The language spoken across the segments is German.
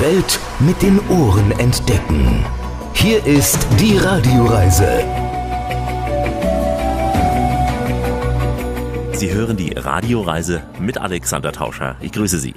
Welt mit den Ohren entdecken. Hier ist die Radioreise. Sie hören die Radioreise mit Alexander Tauscher. Ich grüße Sie.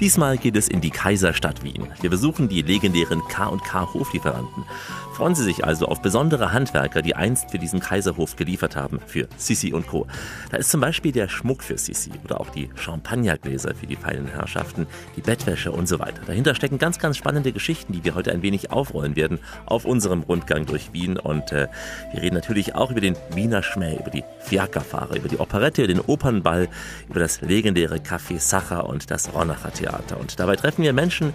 Diesmal geht es in die Kaiserstadt Wien. Wir besuchen die legendären K&K Hoflieferanten. Freuen Sie sich also auf besondere Handwerker, die einst für diesen Kaiserhof geliefert haben, für Sissi und Co. Da ist zum Beispiel der Schmuck für Sissi oder auch die Champagnergläser für die feinen Herrschaften, die Bettwäsche und so weiter. Dahinter stecken ganz, ganz spannende Geschichten, die wir heute ein wenig aufrollen werden auf unserem Rundgang durch Wien. Und äh, wir reden natürlich auch über den Wiener Schmäh, über die Fiakerfahrer, über die Operette, den Opernball, über das legendäre Café Sacher und das Ronacher Theater. Und dabei treffen wir Menschen,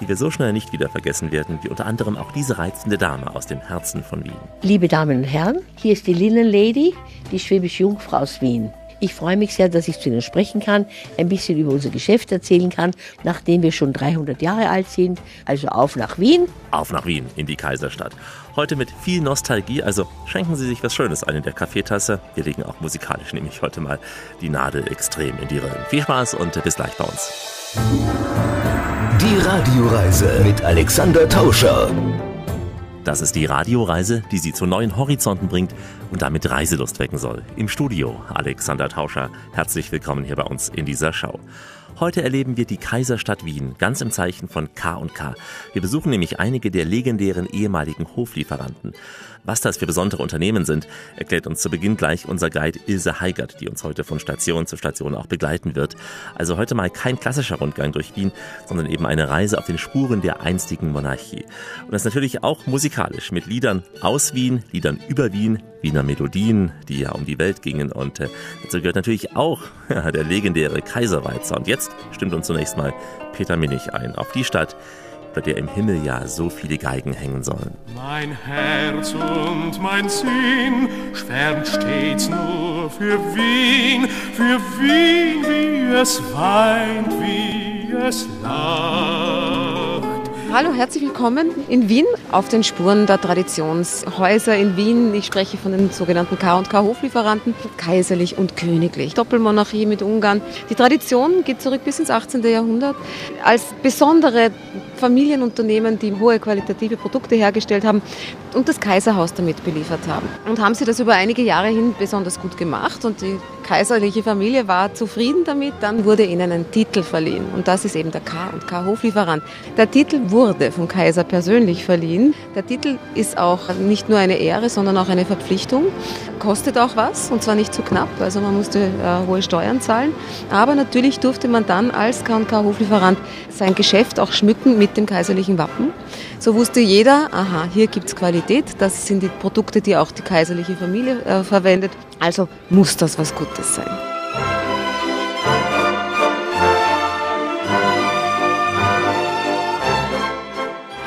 die wir so schnell nicht wieder vergessen werden, wie unter anderem auch diese reizende Dame aus dem Herzen von Wien. Liebe Damen und Herren, hier ist die Lady, die schwäbische Jungfrau aus Wien. Ich freue mich sehr, dass ich zu Ihnen sprechen kann, ein bisschen über unser Geschäft erzählen kann, nachdem wir schon 300 Jahre alt sind. Also auf nach Wien. Auf nach Wien, in die Kaiserstadt. Heute mit viel Nostalgie, also schenken Sie sich was Schönes ein in der Kaffeetasse. Wir legen auch musikalisch nämlich heute mal die Nadel extrem in die Rillen. Viel Spaß und bis gleich bei uns. Die Radioreise mit Alexander Tauscher. Das ist die Radioreise, die Sie zu neuen Horizonten bringt und damit Reiselust wecken soll. Im Studio Alexander Tauscher. Herzlich willkommen hier bei uns in dieser Show. Heute erleben wir die Kaiserstadt Wien, ganz im Zeichen von K&K. Wir besuchen nämlich einige der legendären ehemaligen Hoflieferanten. Was das für besondere Unternehmen sind, erklärt uns zu Beginn gleich unser Guide Ilse Heigert, die uns heute von Station zu Station auch begleiten wird. Also heute mal kein klassischer Rundgang durch Wien, sondern eben eine Reise auf den Spuren der einstigen Monarchie. Und das natürlich auch musikalisch mit Liedern aus Wien, Liedern über Wien, Wiener Melodien, die ja um die Welt gingen. Und äh, dazu gehört natürlich auch der legendäre Kaiserweizer. Und jetzt stimmt uns zunächst mal Peter Minnig ein auf die Stadt, bei der im Himmel ja so viele Geigen hängen sollen. Mein Herz und mein Sinn schwärmt stets nur für Wien, für Wien, wie es weint, wie es lacht. Hallo, herzlich willkommen in Wien auf den Spuren der Traditionshäuser in Wien. Ich spreche von den sogenannten K&K Hoflieferanten, kaiserlich und königlich. Doppelmonarchie mit Ungarn. Die Tradition geht zurück bis ins 18. Jahrhundert. Als besondere Familienunternehmen, die hohe qualitative Produkte hergestellt haben und das Kaiserhaus damit beliefert haben. Und haben sie das über einige Jahre hin besonders gut gemacht und die kaiserliche Familie war zufrieden damit. Dann wurde ihnen ein Titel verliehen und das ist eben der K&K Hoflieferant. Der Titel wurde vom Kaiser persönlich verliehen. Der Titel ist auch nicht nur eine Ehre, sondern auch eine Verpflichtung. Kostet auch was und zwar nicht zu knapp, also man musste äh, hohe Steuern zahlen. Aber natürlich durfte man dann als K&K Hoflieferant sein Geschäft auch schmücken mit dem kaiserlichen Wappen. So wusste jeder, aha, hier gibt es Qualität, das sind die Produkte, die auch die kaiserliche Familie äh, verwendet, also muss das was Gutes sein.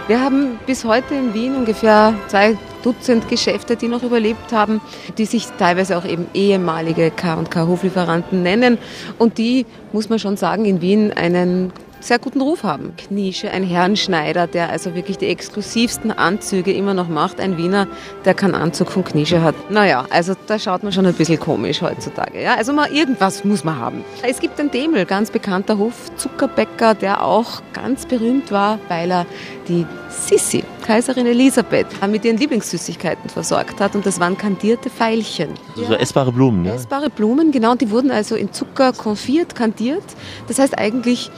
Wir haben bis heute in Wien ungefähr zwei Dutzend Geschäfte, die noch überlebt haben, die sich teilweise auch eben ehemalige K&K Hoflieferanten nennen und die, muss man schon sagen, in Wien einen sehr guten Ruf haben. Knische, ein Herrenschneider, der also wirklich die exklusivsten Anzüge immer noch macht. Ein Wiener, der keinen Anzug von Knische hat. Naja, also da schaut man schon ein bisschen komisch heutzutage. Ja? Also mal irgendwas muss man haben. Es gibt den Demel, ganz bekannter Hofzuckerbäcker, der auch ganz berühmt war, weil er die Sissi, Kaiserin Elisabeth, mit ihren Lieblingssüßigkeiten versorgt hat. Und das waren kandierte Veilchen. Also so essbare Blumen, ne? Essbare Blumen, genau. Die wurden also in Zucker konfiert, kandiert. Das heißt eigentlich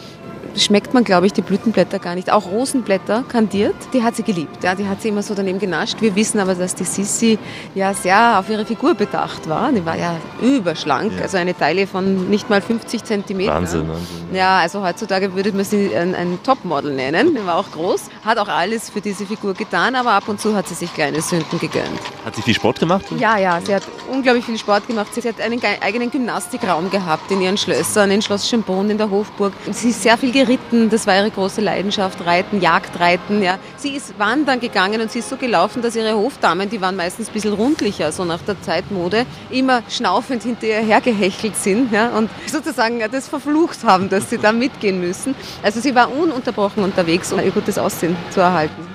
schmeckt man, glaube ich, die Blütenblätter gar nicht. Auch Rosenblätter kandiert, die hat sie geliebt. Ja, die hat sie immer so daneben genascht. Wir wissen aber, dass die Sissi ja sehr auf ihre Figur bedacht war. Die war ja überschlank, ja. also eine Teile von nicht mal 50 Zentimeter. Wahnsinn, Wahnsinn. Ja, also heutzutage würde man sie ein, ein Topmodel nennen. Die war auch groß, hat auch alles für diese Figur getan, aber ab und zu hat sie sich kleine Sünden gegönnt. Hat sie viel Sport gemacht? Ja, ja, sie hat unglaublich viel Sport gemacht. Sie hat einen eigenen Gymnastikraum gehabt in ihren Schlössern, in Schloss Schönbrunn, in der Hofburg. Sie ist sehr viel geritten, das war ihre große Leidenschaft, Reiten, Jagdreiten. Ja. Sie ist wandern gegangen und sie ist so gelaufen, dass ihre Hofdamen, die waren meistens ein bisschen rundlicher, so nach der Zeitmode, immer schnaufend hinter ihr hergehechelt sind ja, und sozusagen das verflucht haben, dass sie da mitgehen müssen. Also sie war ununterbrochen unterwegs, um ihr gutes Aussehen zu erhalten.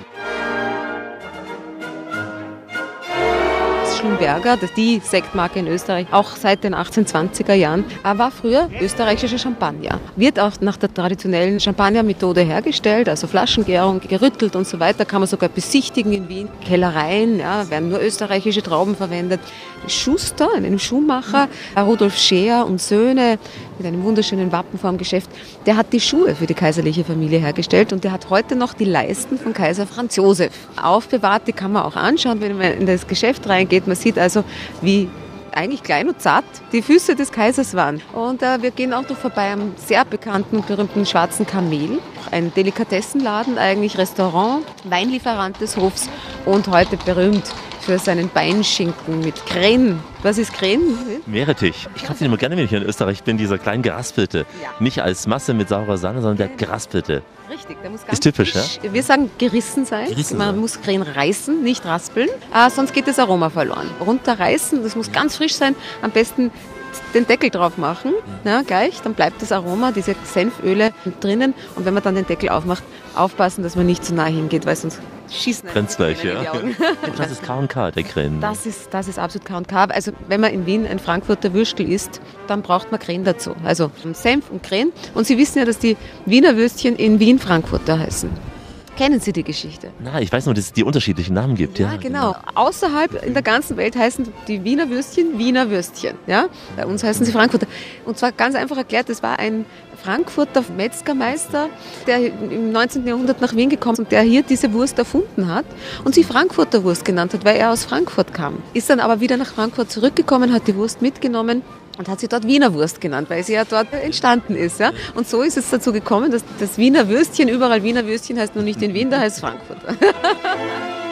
Schlumberger, das die Sektmarke in Österreich, auch seit den 1820er Jahren, war früher österreichischer Champagner. Wird auch nach der traditionellen Champagnermethode hergestellt, also Flaschengärung, gerüttelt und so weiter, kann man sogar besichtigen in Wien. Kellereien, ja, werden nur österreichische Trauben verwendet. Schuster, einem Schuhmacher, Rudolf Scheer und Söhne mit einem wunderschönen Wappen vor dem Geschäft, der hat die Schuhe für die kaiserliche Familie hergestellt und der hat heute noch die Leisten von Kaiser Franz Josef aufbewahrt. Die kann man auch anschauen, wenn man in das Geschäft reingeht. Man sieht also, wie eigentlich klein und zart die Füße des Kaisers waren. Und äh, wir gehen auch noch vorbei am sehr bekannten und berühmten Schwarzen Kamel, ein Delikatessenladen, eigentlich Restaurant, Weinlieferant des Hofs und heute berühmt für seinen Beinschinken mit Krähen. Was ist Krähen? Meerrettich. Ich kaufe den immer gerne, wenn ich in Österreich bin, dieser klein geraspelte. Ja. Nicht als Masse mit saurer Sahne, sondern der geraspelte. Richtig, der muss ganz Ist typisch, frisch, ja? Wir sagen gerissen sein. Gerissen Man sein. muss Krähen reißen, nicht raspeln, äh, sonst geht das Aroma verloren. Runterreißen, das muss ganz frisch sein. Am besten den Deckel drauf machen, ja, gleich, dann bleibt das Aroma, diese Senföle drinnen. Und wenn man dann den Deckel aufmacht, aufpassen, dass man nicht zu nah hingeht, weil sonst schießen Brennt's gleich, ja. Das ist K&K, der Krähen. Das ist, das ist absolut K&K. Also wenn man in Wien ein Frankfurter Würstel isst, dann braucht man Krähen dazu. Also Senf und Krähen. Und Sie wissen ja, dass die Wiener Würstchen in Wien Frankfurter heißen. Kennen Sie die Geschichte? Na, ich weiß nur, dass es die unterschiedlichen Namen gibt. Ja, ja genau. Außerhalb in der ganzen Welt heißen die Wiener Würstchen Wiener Würstchen. Ja? Bei uns heißen sie Frankfurter. Und zwar ganz einfach erklärt, das war ein Frankfurter Metzgermeister, der im 19. Jahrhundert nach Wien gekommen ist und der hier diese Wurst erfunden hat und sie Frankfurter Wurst genannt hat, weil er aus Frankfurt kam. Ist dann aber wieder nach Frankfurt zurückgekommen, hat die Wurst mitgenommen und hat sie dort Wiener Wurst genannt, weil sie ja dort entstanden ist. Ja? Und so ist es dazu gekommen, dass das Wiener Würstchen, überall Wiener Würstchen heißt nur nicht in Wien, da heißt Frankfurt.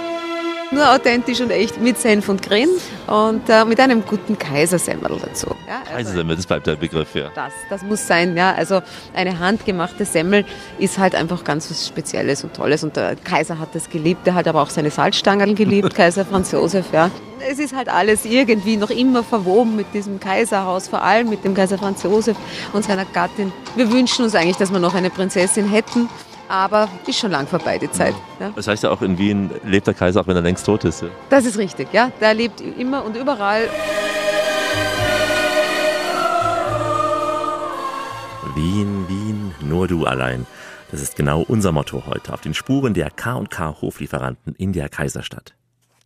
nur authentisch und echt mit Senf und Grin und äh, mit einem guten Kaisersemmel dazu. Ja, also Kaisersemmel, das bleibt der Begriff, ja. Das, das muss sein, ja. Also eine handgemachte Semmel ist halt einfach ganz was Spezielles und Tolles und der Kaiser hat das geliebt, der hat aber auch seine Salzstangen geliebt, Kaiser Franz Josef, ja. Es ist halt alles irgendwie noch immer verwoben mit diesem Kaiserhaus, vor allem mit dem Kaiser Franz Josef und seiner Gattin. Wir wünschen uns eigentlich, dass wir noch eine Prinzessin hätten aber ist schon lang vorbei, die Zeit. Ja. Das heißt ja auch, in Wien lebt der Kaiser, auch wenn er längst tot ist. Ja? Das ist richtig, ja. Der lebt immer und überall. Wien, Wien, nur du allein. Das ist genau unser Motto heute, auf den Spuren der K&K Hoflieferanten in der Kaiserstadt.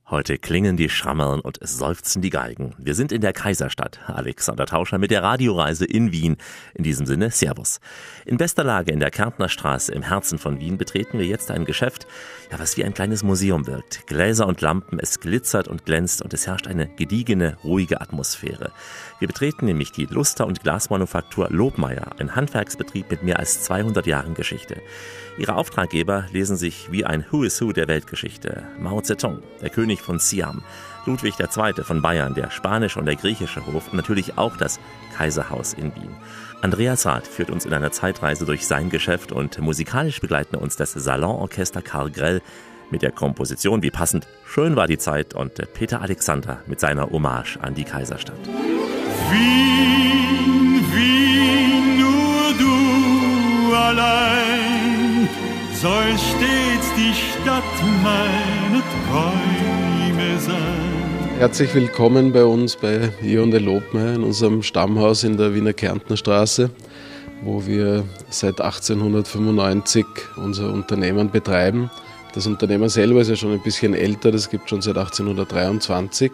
Heute klingen die Schrammeln und es seufzen die Geigen. Wir sind in der Kaiserstadt. Alexander Tauscher mit der Radioreise in Wien. In diesem Sinne, Servus. In bester Lage in der Kärntner Straße im Herzen von Wien betreten wir jetzt ein Geschäft, ja, was wie ein kleines Museum wirkt. Gläser und Lampen, es glitzert und glänzt und es herrscht eine gediegene, ruhige Atmosphäre. Wir betreten nämlich die Luster- und Glasmanufaktur Lobmeier, ein Handwerksbetrieb mit mehr als 200 Jahren Geschichte. Ihre Auftraggeber lesen sich wie ein Who is Who der Weltgeschichte. Mao Zedong, der König von Siam, Ludwig II. von Bayern, der spanische und der griechische Hof und natürlich auch das Kaiserhaus in Wien. Andreas Rath führt uns in einer Zeitreise durch sein Geschäft und musikalisch begleiten uns das Salonorchester Karl Grell mit der Komposition Wie passend Schön war die Zeit und Peter Alexander mit seiner Hommage an die Kaiserstadt. Wien, Wien, nur du allein soll stets die Stadt meine Träume. Herzlich willkommen bei uns bei Ionde Lobmeier in unserem Stammhaus in der Wiener Kärntner Straße, wo wir seit 1895 unser Unternehmen betreiben. Das Unternehmen selber ist ja schon ein bisschen älter, das gibt schon seit 1823.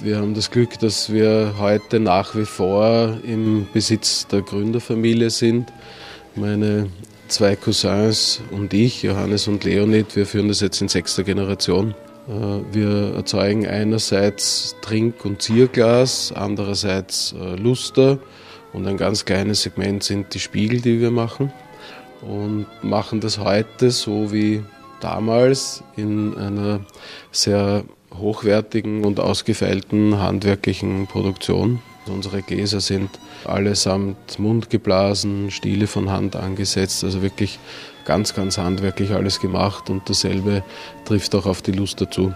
Wir haben das Glück, dass wir heute nach wie vor im Besitz der Gründerfamilie sind. Meine zwei Cousins und ich, Johannes und Leonid, wir führen das jetzt in sechster Generation. Äh, wir erzeugen einerseits Trink- und Zierglas, andererseits äh, Luster und ein ganz kleines Segment sind die Spiegel, die wir machen und machen das heute so wie damals in einer sehr hochwertigen und ausgefeilten handwerklichen Produktion. Unsere Gläser sind allesamt mundgeblasen, Stiele von Hand angesetzt, also wirklich ganz, ganz handwerklich alles gemacht und dasselbe trifft auch auf die Lust dazu.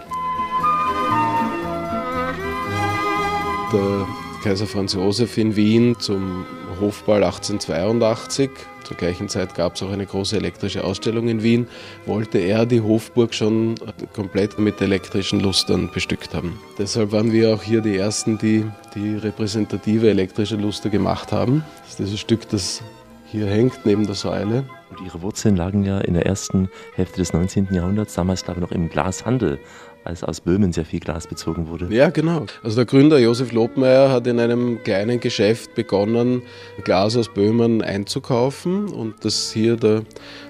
Der Kaiser Franz Josef in Wien zum Hofball 1882, zur gleichen Zeit gab es auch eine große elektrische Ausstellung in Wien, wollte er die Hofburg schon komplett mit elektrischen Lustern bestückt haben. Deshalb waren wir auch hier die Ersten, die die repräsentative elektrische Luster gemacht haben. Das ist dieses Stück, das hier hängt neben der Säule. Und Ihre Wurzeln lagen ja in der ersten Hälfte des 19. Jahrhunderts, damals glaube ich noch im Glashandel als aus Böhmen sehr viel Glas bezogen wurde. Ja, genau. Also der Gründer Josef Lobmeier hat in einem kleinen Geschäft begonnen, Glas aus Böhmen einzukaufen und das hier der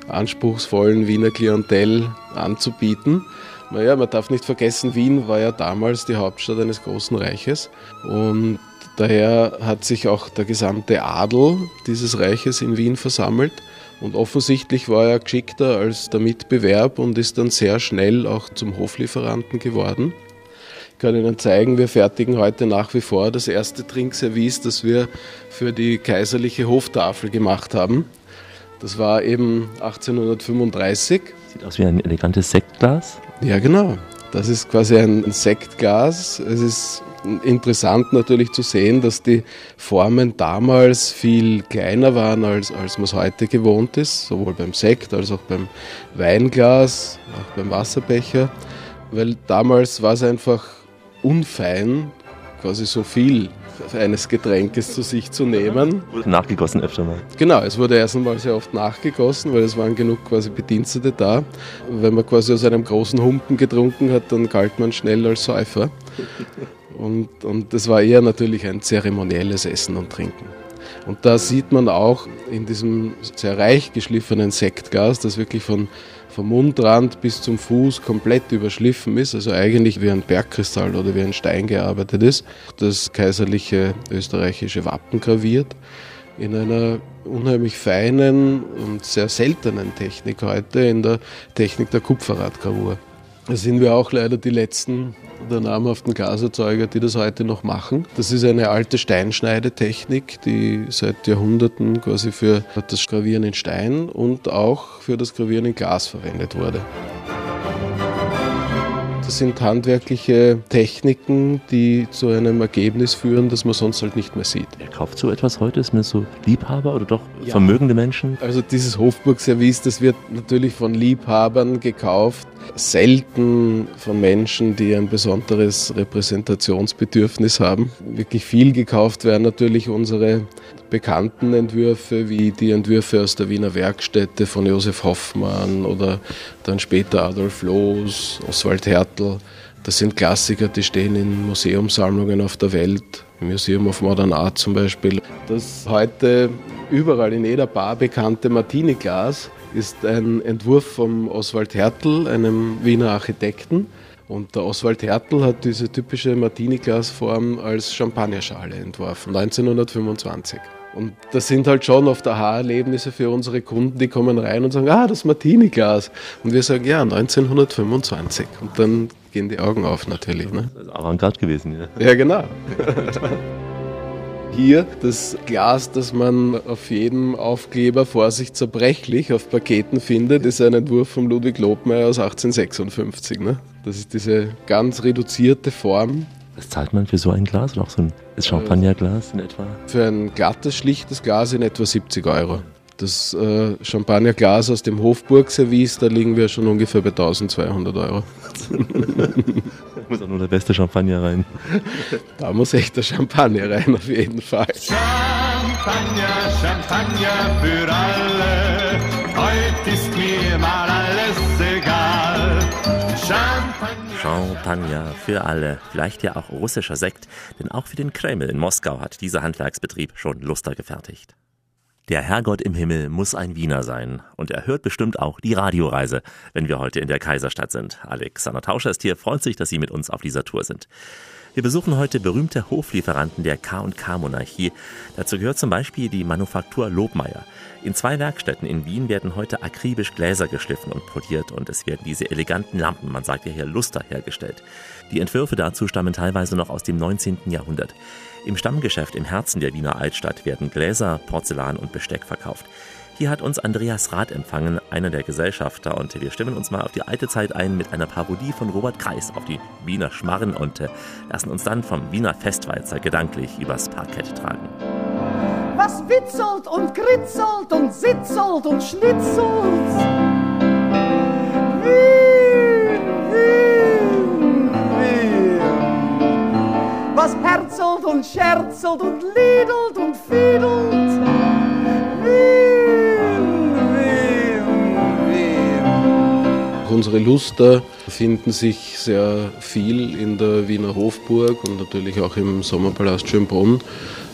anspruchsvollen Wiener Klientel anzubieten. Naja, man darf nicht vergessen, Wien war ja damals die Hauptstadt eines großen Reiches und daher hat sich auch der gesamte Adel dieses Reiches in Wien versammelt und offensichtlich war er geschickter als der Mitbewerb und ist dann sehr schnell auch zum Hoflieferanten geworden. Ich kann Ihnen zeigen, wir fertigen heute nach wie vor das erste Trinkservice, das wir für die kaiserliche Hoftafel gemacht haben. Das war eben 1835. Sieht aus wie ein elegantes Sektglas. Ja, genau. Das ist quasi ein Sektglas. Es ist interessant natürlich zu sehen, dass die Formen damals viel kleiner waren, als, als man es heute gewohnt ist, sowohl beim Sekt als auch beim Weinglas, auch beim Wasserbecher, weil damals war es einfach unfein, quasi so viel eines Getränkes zu sich zu nehmen. Wurde nachgegossen öfter mal. Genau, es wurde erst einmal sehr oft nachgegossen, weil es waren genug quasi Bedienstete da. Wenn man quasi aus einem großen Humpen getrunken hat, dann galt man schnell als Säufer. Und, und das war eher natürlich ein zeremonielles Essen und Trinken. Und da sieht man auch in diesem sehr reich geschliffenen Sektglas, das wirklich von, vom Mundrand bis zum Fuß komplett überschliffen ist, also eigentlich wie ein Bergkristall oder wie ein Stein gearbeitet ist, das kaiserliche österreichische Wappen graviert in einer unheimlich feinen und sehr seltenen Technik heute, in der Technik der Kupferradgravur. Da sind wir auch leider die letzten der namhaften Glaserzeuger, die das heute noch machen. Das ist eine alte Steinschneidetechnik, die seit Jahrhunderten quasi für das Gravieren in Stein und auch für das Gravieren in Glas verwendet wurde. Das sind handwerkliche Techniken, die zu einem Ergebnis führen, das man sonst halt nicht mehr sieht. Wer kauft so etwas heute? Ist man so Liebhaber oder doch ja. vermögende Menschen? Also dieses Hofburg-Service, das wird natürlich von Liebhabern gekauft, selten von Menschen, die ein besonderes Repräsentationsbedürfnis haben. Wirklich viel gekauft werden natürlich unsere bekannten Entwürfe, wie die Entwürfe aus der Wiener Werkstätte von Josef Hoffmann oder dann später Adolf Loos, Oswald Hertel. Das sind Klassiker, die stehen in Museumssammlungen auf der Welt, im Museum of Modern Art zum Beispiel. Das heute überall in jeder Bar bekannte Martini-Glas ist ein Entwurf von Oswald Hertel, einem Wiener Architekten. Und der Oswald Hertel hat diese typische Martini-Glasform als Champagnerschale entworfen, 1925. Und das sind halt schon oft Aha-Erlebnisse für unsere Kunden, die kommen rein und sagen, ah, das Martini-Glas. Und wir sagen, ja, 1925. Und dann gehen die Augen auf natürlich. Ne? Das ist Avantgarde gewesen, ja. Ja, genau. Hier das Glas, das man auf jedem Aufkleber vorsicht zerbrechlich auf Paketen findet, ist ein Entwurf von Ludwig Lobmeier aus 1856. Ne? Das ist diese ganz reduzierte Form, was zahlt man für so ein Glas oder auch so ein Champagnerglas in etwa? Für ein glattes, schlichtes Glas in etwa 70 Euro. Das äh, Champagnerglas aus dem Hofburg-Service, da liegen wir schon ungefähr bei 1200 Euro. da muss auch nur der beste Champagner rein. Da muss echt der Champagner rein, auf jeden Fall. Champagner, Champagner für alle, Champagner. Für alle, vielleicht ja auch russischer Sekt, denn auch für den Kreml in Moskau hat dieser Handwerksbetrieb schon Luster gefertigt. Der Herrgott im Himmel muss ein Wiener sein und er hört bestimmt auch die Radioreise, wenn wir heute in der Kaiserstadt sind. Alexander Tauscher ist hier, freut sich, dass Sie mit uns auf dieser Tour sind. Wir besuchen heute berühmte Hoflieferanten der K&K-Monarchie. Dazu gehört zum Beispiel die Manufaktur Lobmeier. In zwei Werkstätten in Wien werden heute akribisch Gläser geschliffen und poliert und es werden diese eleganten Lampen, man sagt ja hier Luster, hergestellt. Die Entwürfe dazu stammen teilweise noch aus dem 19. Jahrhundert. Im Stammgeschäft im Herzen der Wiener Altstadt werden Gläser, Porzellan und Besteck verkauft. Hier hat uns Andreas Rath empfangen, einer der Gesellschafter, und wir stimmen uns mal auf die alte Zeit ein mit einer Parodie von Robert Kreis auf die Wiener Schmarren und lassen uns dann vom Wiener Festwalzer gedanklich übers Parkett tragen. was witzelt und kritzelt und sitzelt und schnitzelt. Wien, Wien, Wien. Was herzelt und scherzelt und liedelt und fiedelt. Wien, Wien. Unsere Luster finden sich sehr viel in der Wiener Hofburg und natürlich auch im Sommerpalast Schönbrunn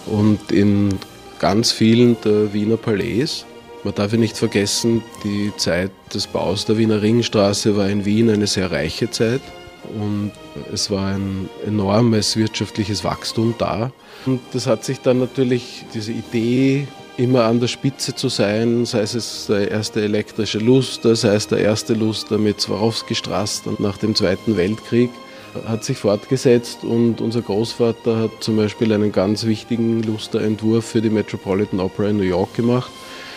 und in ganz vielen der Wiener Palais. Man darf ja nicht vergessen, die Zeit des Baus der Wiener Ringstraße war in Wien eine sehr reiche Zeit und es war ein enormes wirtschaftliches Wachstum da. Und das hat sich dann natürlich diese Idee, immer an der Spitze zu sein, sei es der erste elektrische Luster, sei es der erste Luster mit Swarovski-Straße nach dem Zweiten Weltkrieg, hat sich fortgesetzt und unser Großvater hat zum Beispiel einen ganz wichtigen Lusterentwurf für die Metropolitan Opera in New York gemacht.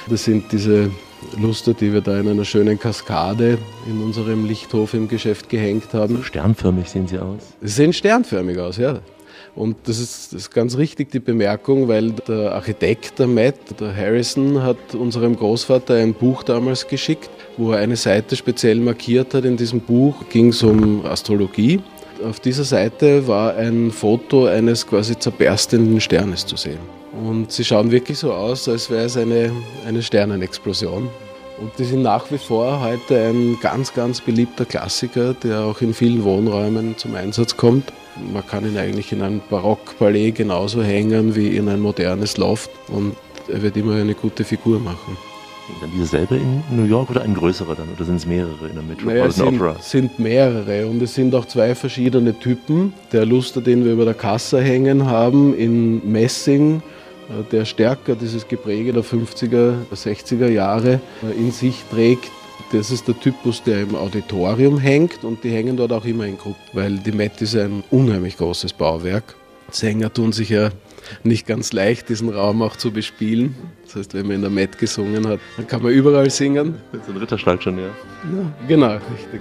Das sind diese Luster, die wir da in einer schönen Kaskade in unserem Lichthof im Geschäft gehängt haben. Sternförmig sehen sie aus. Sie sehen sternförmig aus, ja. Und das ist, das ist ganz richtig die Bemerkung, weil der Architekt der Met, der Harrison, hat unserem Großvater ein Buch damals geschickt, wo er eine Seite speziell markiert hat. In diesem Buch ging es um Astrologie. Auf dieser Seite war ein Foto eines quasi zerberstenden Sternes zu sehen. Und sie schauen wirklich so aus, als wäre es eine, eine Sternenexplosion. Und die sind nach wie vor heute ein ganz, ganz beliebter Klassiker, der auch in vielen Wohnräumen zum Einsatz kommt. Man kann ihn eigentlich in ein Barockpalais genauso hängen wie in ein modernes Loft und er wird immer eine gute Figur machen. Dann diese selber in New York oder ein größerer dann? Oder sind es mehrere in der Naja, Metropolitan es sind, Opera? sind mehrere und es sind auch zwei verschiedene Typen. Der Luster, den wir über der Kasse hängen haben, in Messing, äh, der stärker dieses Gepräge der 50er, 60er Jahre äh, in sich trägt. Das ist der Typus, der im Auditorium hängt und die hängen dort auch immer in Gruppen, weil die Met ist ein unheimlich großes Bauwerk. Sänger tun sich ja nicht ganz leicht, diesen Raum auch zu bespielen. Das heißt, wenn man in der Met gesungen hat, dann kann man überall singen. So ein Ritterschlag schon, ja. Genau, richtig.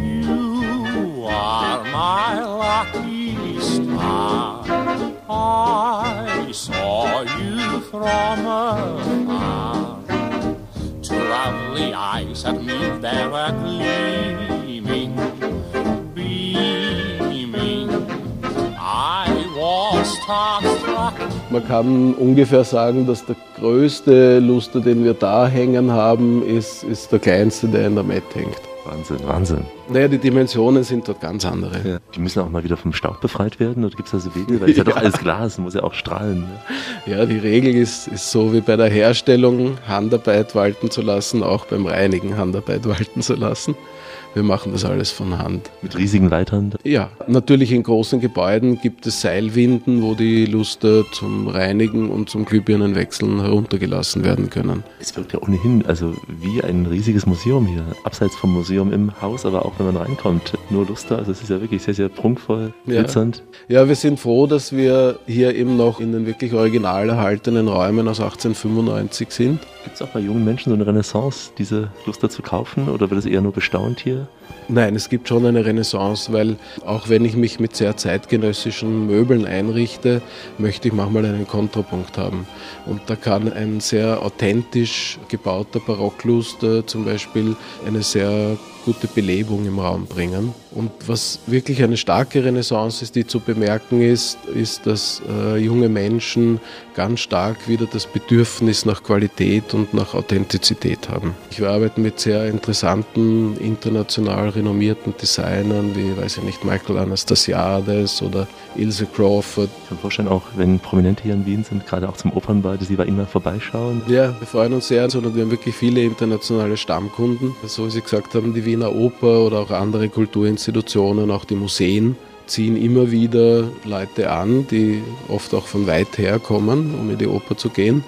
You are my lucky star. I saw you from afar. Lovely eyes at me there were gleaming, beaming. I was. Man kann ungefähr sagen, dass der größte Luster, den wir da hängen haben, ist, ist der kleinste, der in der Met hängt. Wahnsinn, Wahnsinn. Naja, die Dimensionen sind dort ganz andere. Ja. Die müssen auch mal wieder vom Staub befreit werden oder gibt es da so Wege? Weil es ist ja doch alles Glas, muss ja auch strahlen. Ne? Ja, die Regel ist, ist so wie bei der Herstellung, Handarbeit walten zu lassen, auch beim Reinigen Handarbeit walten zu lassen. Wir machen das alles von Hand. Mit riesigen Leitern. Ja, natürlich in großen Gebäuden gibt es Seilwinden, wo die Luster zum Reinigen und zum Glühbirnenwechseln heruntergelassen werden können. Es wirkt ja ohnehin also wie ein riesiges Museum hier. Abseits vom Museum im Haus, aber auch wenn man reinkommt. Nur Luster, also es ist ja wirklich sehr, sehr prunkvoll, Ja. glitzernd. Ja, wir sind froh, dass wir hier eben noch in den wirklich original erhaltenen Räumen aus 1895 sind. Gibt es auch bei jungen Menschen so eine Renaissance, diese Luster zu kaufen oder wird es eher nur bestaunt hier? Nein, es gibt schon eine Renaissance, weil auch wenn ich mich mit sehr zeitgenössischen Möbeln einrichte, möchte ich manchmal einen Kontrapunkt haben. Und da kann ein sehr authentisch gebauter Barockluster zum Beispiel eine sehr gute Belebung im Raum bringen. Und was wirklich eine starke Renaissance ist, die zu bemerken ist, ist, dass äh, junge Menschen ganz stark wieder das Bedürfnis nach Qualität und nach Authentizität haben. Wir arbeiten mit sehr interessanten, international renommierten Designern wie, weiß ich nicht, Michael Anastasiades oder Ilse Crawford. Ich kann mir vorstellen, auch wenn Prominente hier in Wien sind, gerade auch zum Opernball, dass sie bei Ihnen mal vorbeischauen. Ja, wir freuen uns sehr, sondern wir haben wirklich viele internationale Stammkunden. So wie Sie gesagt haben, die Wiener Oper oder auch andere Kulturinstitutionen, auch die Museen ziehen immer wieder Leute an, die oft auch von weit her kommen, um in die Oper zu gehen.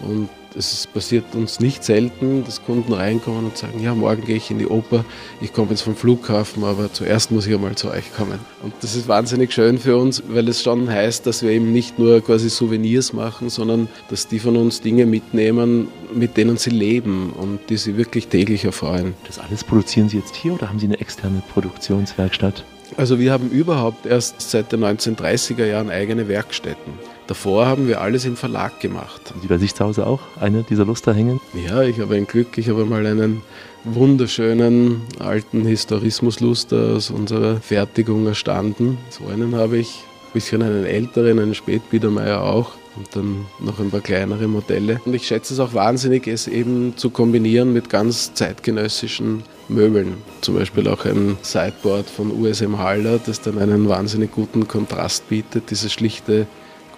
Und es passiert uns nicht selten, dass Kunden reinkommen und sagen, ja, morgen gehe ich in die Oper, ich komme jetzt vom Flughafen, aber zuerst muss ich einmal zu euch kommen. Und das ist wahnsinnig schön für uns, weil es schon heißt, dass wir eben nicht nur quasi Souvenirs machen, sondern dass die von uns Dinge mitnehmen, mit denen sie leben und die sie wirklich täglich erfreuen. Das alles produzieren Sie jetzt hier oder haben Sie eine externe Produktionswerkstatt? Also wir haben überhaupt erst seit den 1930er Jahren eigene Werkstätten. Davor haben wir alles im Verlag gemacht. Haben Sie bei sich zu Hause auch eine dieser Luster hängen? Ja, ich habe ein Glück, ich habe mal einen wunderschönen alten Historismusluster aus unserer Fertigung erstanden. So einen habe ich, ein bisschen einen älteren, einen Spätbiedermeier auch und dann noch ein paar kleinere Modelle. Und ich schätze es auch wahnsinnig, es eben zu kombinieren mit ganz zeitgenössischen Möbeln. Zum Beispiel auch ein Sideboard von USM Haller, das dann einen wahnsinnig guten Kontrast bietet, dieses schlichte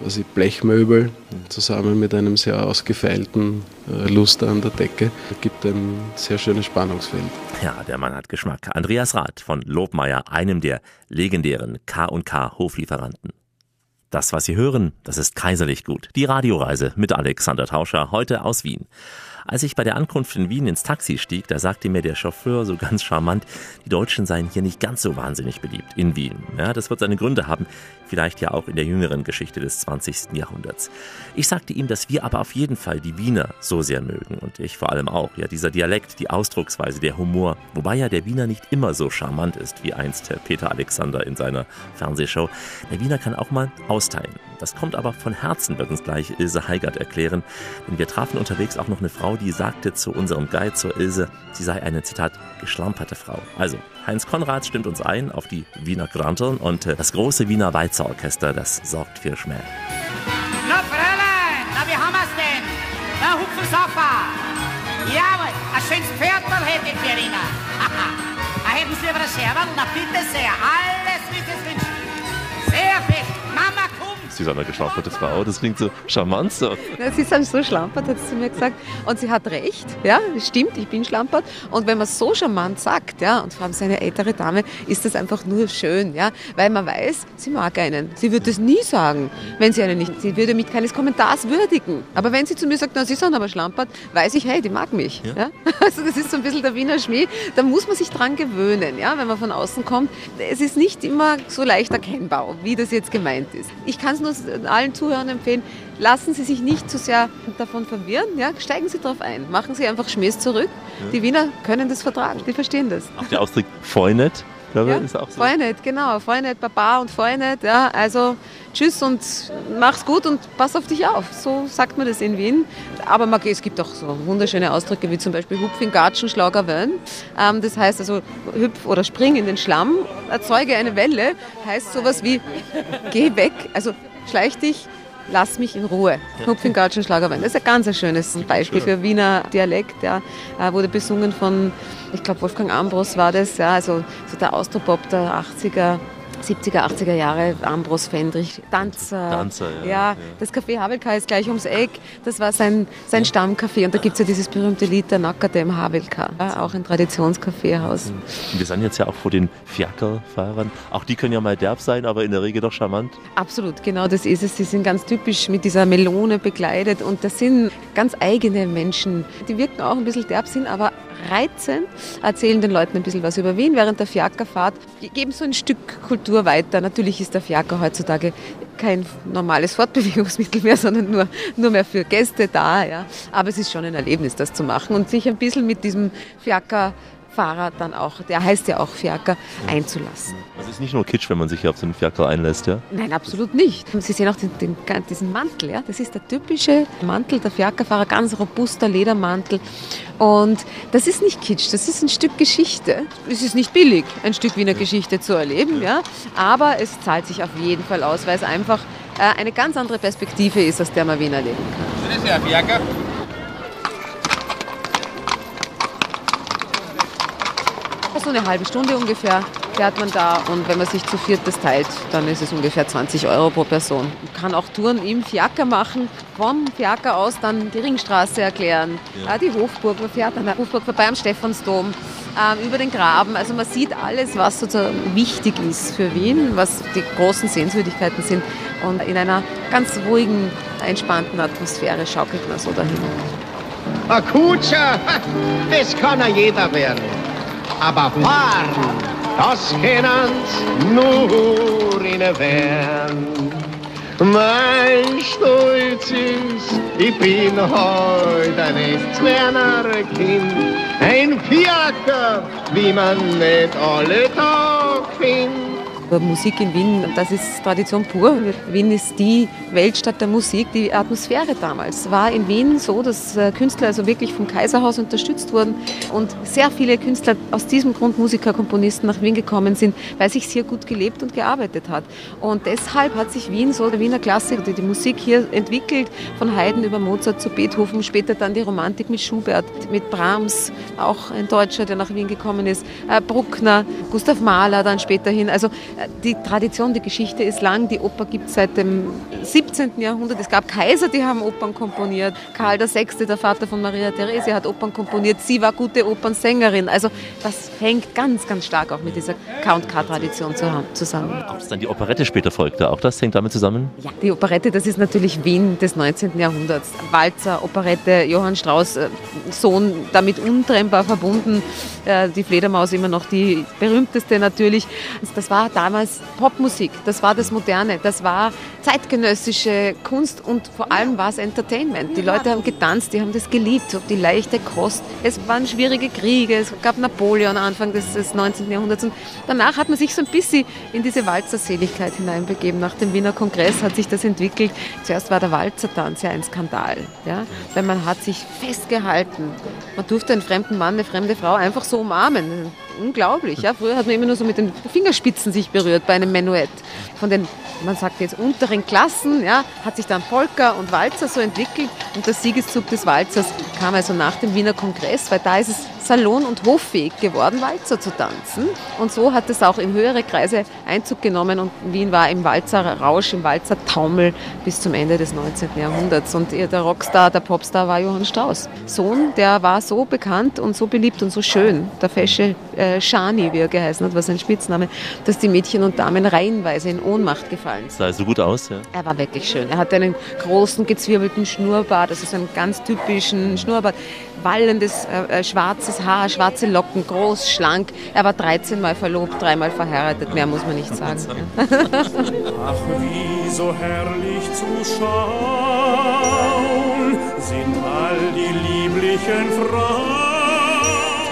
quasi Blechmöbel zusammen mit einem sehr ausgefeilten äh, Luster an der Decke. Gibt ein sehr schönes Spannungsfeld. Ja, der Mann hat Geschmack. Andreas Rath von Lobmeier, einem der legendären K&K Hoflieferanten. Das, was Sie hören, das ist kaiserlich gut. Die Radioreise mit Alexander Tauscher, heute aus Wien. Als ich bei der Ankunft in Wien ins Taxi stieg, da sagte mir der Chauffeur so ganz charmant, die Deutschen seien hier nicht ganz so wahnsinnig beliebt in Wien. Ja, das wird seine Gründe haben, vielleicht ja auch in der jüngeren Geschichte des 20. Jahrhunderts. Ich sagte ihm, dass wir aber auf jeden Fall die Wiener so sehr mögen und ich vor allem auch. Ja, dieser Dialekt, die Ausdrucksweise, der Humor, wobei ja der Wiener nicht immer so charmant ist wie einst Herr Peter Alexander in seiner Fernsehshow. Der Wiener kann auch mal austeilen. Das kommt aber von Herzen, wird uns gleich Ilse Heigert erklären. Denn wir trafen unterwegs auch noch eine Frau, die sagte zu unserem Guide, zur Ilse, sie sei eine, Zitat, geschlamperte Frau. Also, Heinz Konrad stimmt uns ein auf die Wiener Granteln und äh, das große Wiener Weizerorchester, das sorgt für Schmäh. Na, Fräulein, na, wie haben wir's denn? Na, Hupfensofa. Jawohl, ein schönes Pferdl hätte ich für Ihnen. Haha. Ah, hätten Sie aber ein Scherberl? Na, bitte sehr. Alles, Sie sind eine geschlamperte Frau, das klingt so charmant so. Ja, Sie sind so schlampert, hat sie zu mir gesagt. Und sie hat recht, ja, stimmt, ich bin schlampert. Und wenn man so charmant sagt, ja, und vor allem seine ältere Dame, ist das einfach nur schön, ja, weil man weiß, sie mag einen. Sie würde es nie sagen, wenn sie einen nicht, sie würde mich keines Kommentars würdigen. Aber wenn sie zu mir sagt, na, sie sind aber schlampert, weiß ich, hey, die mag mich, ja. Also das ist so ein bisschen der Wiener Schmäh, da muss man sich dran gewöhnen, ja, wenn man von außen kommt. Es ist nicht immer so leicht erkennbar, wie das jetzt gemeint ist. Ich kann es nur allen Zuhörern empfehlen, lassen Sie sich nicht zu sehr davon verwirren. Ja? Steigen Sie darauf ein. Machen Sie einfach Schmähs zurück. Die Wiener können das vertragen. Die verstehen das. Auch der Ausdruck Feunet, glaube Ja, ich, ist auch so. Feunet, genau. Feunet, Baba und Feunet. Ja, also tschüss und mach's gut und pass auf dich auf. So sagt man das in Wien. Aber man, es gibt auch so wunderschöne Ausdrücke wie zum Beispiel Hupf in Gatschen, Schlager. Ähm, das heißt also hüpf oder spring in den Schlamm, erzeuge eine Welle. Heißt sowas wie geh weg, also schleich dich. Lass mich in Ruhe. Hupf in Gatschen, Schlager Wön. Das ist ein ganz ein schönes Beispiel für Wiener Dialekt. Ja. Äh, wurde besungen von, ich glaube, Wolfgang Ambros war das. Ja. Also so der Austropop der 80er 70er, 80er Jahre, Ambros, Fendrich, Danzer. Danzer, ja, ja. ja. Das Café Havelka ist gleich ums Eck. Das war sein, sein Stammcafé. Und da gibt es ja dieses berühmte Lied der Nackerte im Havelka. Ja, auch ein Traditionskaffeehaus. Und Wir sind jetzt ja auch vor den Fiakerfahrern. Auch die können ja mal derb sein, aber in der Regel doch charmant. Absolut, genau das ist es. Sie sind ganz typisch mit dieser Melone begleitet und das sind ganz eigene Menschen. Die wirken auch ein bisschen derb, sind aber reizend, erzählen den Leuten ein bisschen was über Wien während der Fiakerfahrt, geben so ein Stück Kultur weiter. Natürlich ist der Fiaker heutzutage kein normales Fortbewegungsmittel mehr, sondern nur, nur mehr für Gäste da. Ja. Aber es ist schon ein Erlebnis, das zu machen und sich ein bisschen mit diesem Fiaker Fahrer dann auch, der heißt ja auch Fiaker, einzulassen. Also es ist nicht nur Kitsch, wenn man sich hier auf so einen Fiaker einlässt, ja? Nein, absolut nicht. Sie sehen auch den, den, diesen Mantel, ja? das ist der typische Mantel der Fiakerfahrer, ganz robuster Ledermantel. Und das ist nicht Kitsch, das ist ein Stück Geschichte. Es ist nicht billig, ein Stück Wiener Geschichte zu erleben, ja? aber es zahlt sich auf jeden Fall aus, weil es einfach äh, eine ganz andere Perspektive ist, aus der man Wien erleben kann. Ja ein Fiaker. So eine halbe Stunde ungefähr fährt man da und wenn man sich zu viert das teilt, dann ist es ungefähr 20 Euro pro Person. Man kann auch Touren im Fiaker machen, vom Fiaker aus dann die Ringstraße erklären, ja. die Hofburg, man fährt an der Hofburg vorbei am Stephansdom, ähm, über den Graben. Also man sieht alles, was sozusagen wichtig ist für Wien, was die großen Sehenswürdigkeiten sind und in einer ganz ruhigen, entspannten Atmosphäre schaukelt man so dahin. Ein Kutscher, das kann ja jeder werden. Aber fahren, das können's nur in Wern. Mein Stolz ist, ich bin heute ein echtes Kind. Ein Fiaker, wie man nicht alle Tag findet. Musik in Wien, das ist Tradition pur. Wien ist die Weltstadt der Musik. Die Atmosphäre damals war in Wien so, dass äh, Künstler also wirklich vom Kaiserhaus unterstützt wurden und sehr viele Künstler aus diesem Grund Musiker, Komponisten nach Wien gekommen sind, weil sich hier gut gelebt und gearbeitet hat. Und deshalb hat sich Wien so, der Wiener Klassik, die, die Musik hier entwickelt, von Haydn über Mozart zu Beethoven, später dann die Romantik mit Schubert, mit Brahms, auch ein Deutscher, der nach Wien gekommen ist, äh, Bruckner, Gustav Mahler dann späterhin. Also die Tradition, die Geschichte ist lang. Die Oper gibt es seit dem 17. Jahrhundert. Es gab Kaiser, die haben Opern komponiert. Karl VI., der Vater von Maria Theresia, hat Opern komponiert. Sie war gute Opernsängerin. Also das hängt ganz, ganz stark auch mit dieser Count-K-Tradition zusammen. Auch dass dann die Operette später folgte, auch das hängt damit zusammen? Ja, die Operette, das ist natürlich Wien des 19. Jahrhunderts. Walzer, Operette, Johann Strauss, äh, Sohn, damit untrennbar verbunden. Äh, die Fledermaus immer noch die berühmteste natürlich. Das war damals Popmusik, das war das Moderne, das war zeitgenössische Kunst und vor allem war es Entertainment. Die Leute haben getanzt, die haben das geliebt, die leichte Kost. Es waren schwierige Kriege, es gab Napoleon Anfang des, des 19. Jahrhunderts und danach hat man sich so ein bisschen in diese Walzerseligkeit hineinbegeben. Nach dem Wiener Kongress hat sich das entwickelt. Zuerst war der Walzertanz ja ein Skandal, ja? weil man hat sich festgehalten. Man durfte einen fremden Mann, eine fremde Frau einfach so umarmen unglaublich. Ja? Früher hat man immer nur so mit den Fingerspitzen sich berührt bei einem Menuett. Von den, man sagt jetzt, unteren Klassen ja, hat sich dann Polka und Walzer so entwickelt und der Siegeszug des Walzers kam also nach dem Wiener Kongress, weil da ist es salon- und hoffähig geworden, Walzer zu tanzen. Und so hat es auch in höhere Kreise Einzug genommen und Wien war im Walzer-Rausch, im Walzer-Taumel bis zum Ende des 19. Jahrhunderts. Und der Rockstar, der Popstar war Johann Strauss. Sohn, der war so bekannt und so beliebt und so schön, der fesche äh, Shani, wie er geheißen hat, war sein Spitzname, dass die Mädchen und Damen reihenweise in Ohnmacht gefallen sind. Sah so gut aus, ja. Er war wirklich schön. Er hatte einen großen, gezwirbelten Schnurrbart, das ist ein ganz typischen Schnurrbart wallendes äh, äh, schwarzes Haar, schwarze Locken, groß, schlank. Er war 13 Mal verlobt, dreimal verheiratet, mehr muss man nicht sagen. Ach, wie so herrlich zu schauen sind all die lieblichen Frauen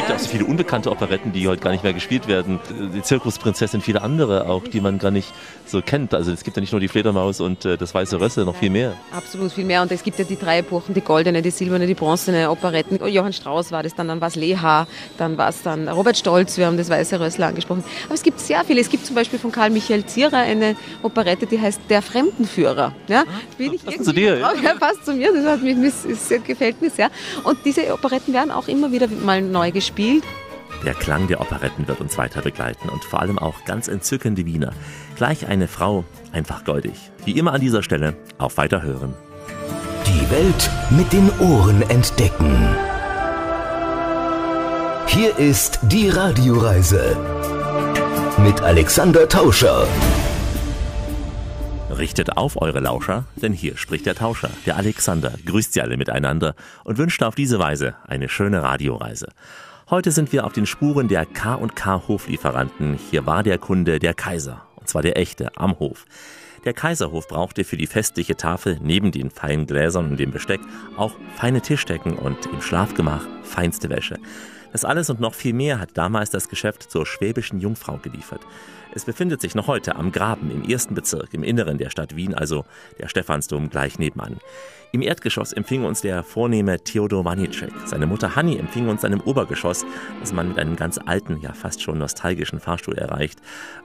gibt auch so viele unbekannte Operetten, die heute gar nicht mehr gespielt werden. Die Zirkusprinzessin, viele andere auch, die man gar nicht so kennt. Also es gibt ja nicht nur die Fledermaus und äh, das Weiße Rösse, noch viel mehr. Absolut viel mehr. Und es gibt ja die drei Epochen, die goldene, die silberne, die bronzene Operetten. Johann Strauss war das dann, dann war es Leha, dann war es dann Robert Stolz, wir haben das Weiße Rössler angesprochen. Aber es gibt sehr viele. Es gibt zum Beispiel von Karl Michael Zierer eine Operette, die heißt Der Fremdenführer. Ja, bin ich passt zu dir? Ja? ja, passt zu mir. Das hat mich, das gefällt mir sehr. Und diese Operetten werden auch immer wieder mal neu gespielt gespielt. Der Klang der Operetten wird uns weiter begleiten und vor allem auch ganz entzückende Wiener. Gleich eine Frau, einfach goldig. Wie immer an dieser Stelle, auf Weiterhören. Die Welt mit den Ohren entdecken. Hier ist die Radioreise mit Alexander Tauscher. Richtet auf eure Lauscher, denn hier spricht der Tauscher, der Alexander, grüßt sie alle miteinander und wünscht auf diese Weise eine schöne Radioreise. Heute sind wir auf den Spuren der K&K Hoflieferanten. Hier war der Kunde der Kaiser, und zwar der echte, am Hof. Der Kaiserhof brauchte für die festliche Tafel neben den feinen Gläsern und dem Besteck auch feine Tischdecken und im Schlafgemach feinste Wäsche. Das alles und noch viel mehr hat damals das Geschäft zur schwäbischen Jungfrau geliefert. Es befindet sich noch heute am Graben im ersten Bezirk im Inneren der Stadt Wien, also der Stephansdom gleich nebenan. Im Erdgeschoss empfing uns der vornehme Theodor Wanicek. Seine Mutter Hanni empfing uns seinem Obergeschoss, das man mit einem ganz alten, ja fast schon nostalgischen Fahrstuhl erreicht.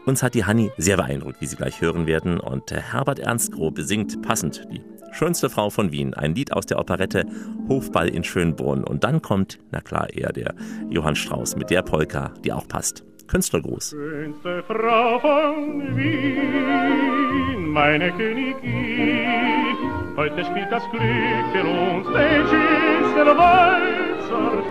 Uns hat die Hanni sehr beeindruckt, wie Sie gleich hören werden. Und Herbert Ernstgroh besingt passend die schönste Frau von Wien, ein Lied aus der Operette Hofball in Schönbrunn. Und dann kommt, na klar, eher der Johann Strauß mit der Polka, die auch passt. Künstlergruß. Schönste Frau von Wien, meine Königin, heute spielt das Glück für uns den schönsten Walzer.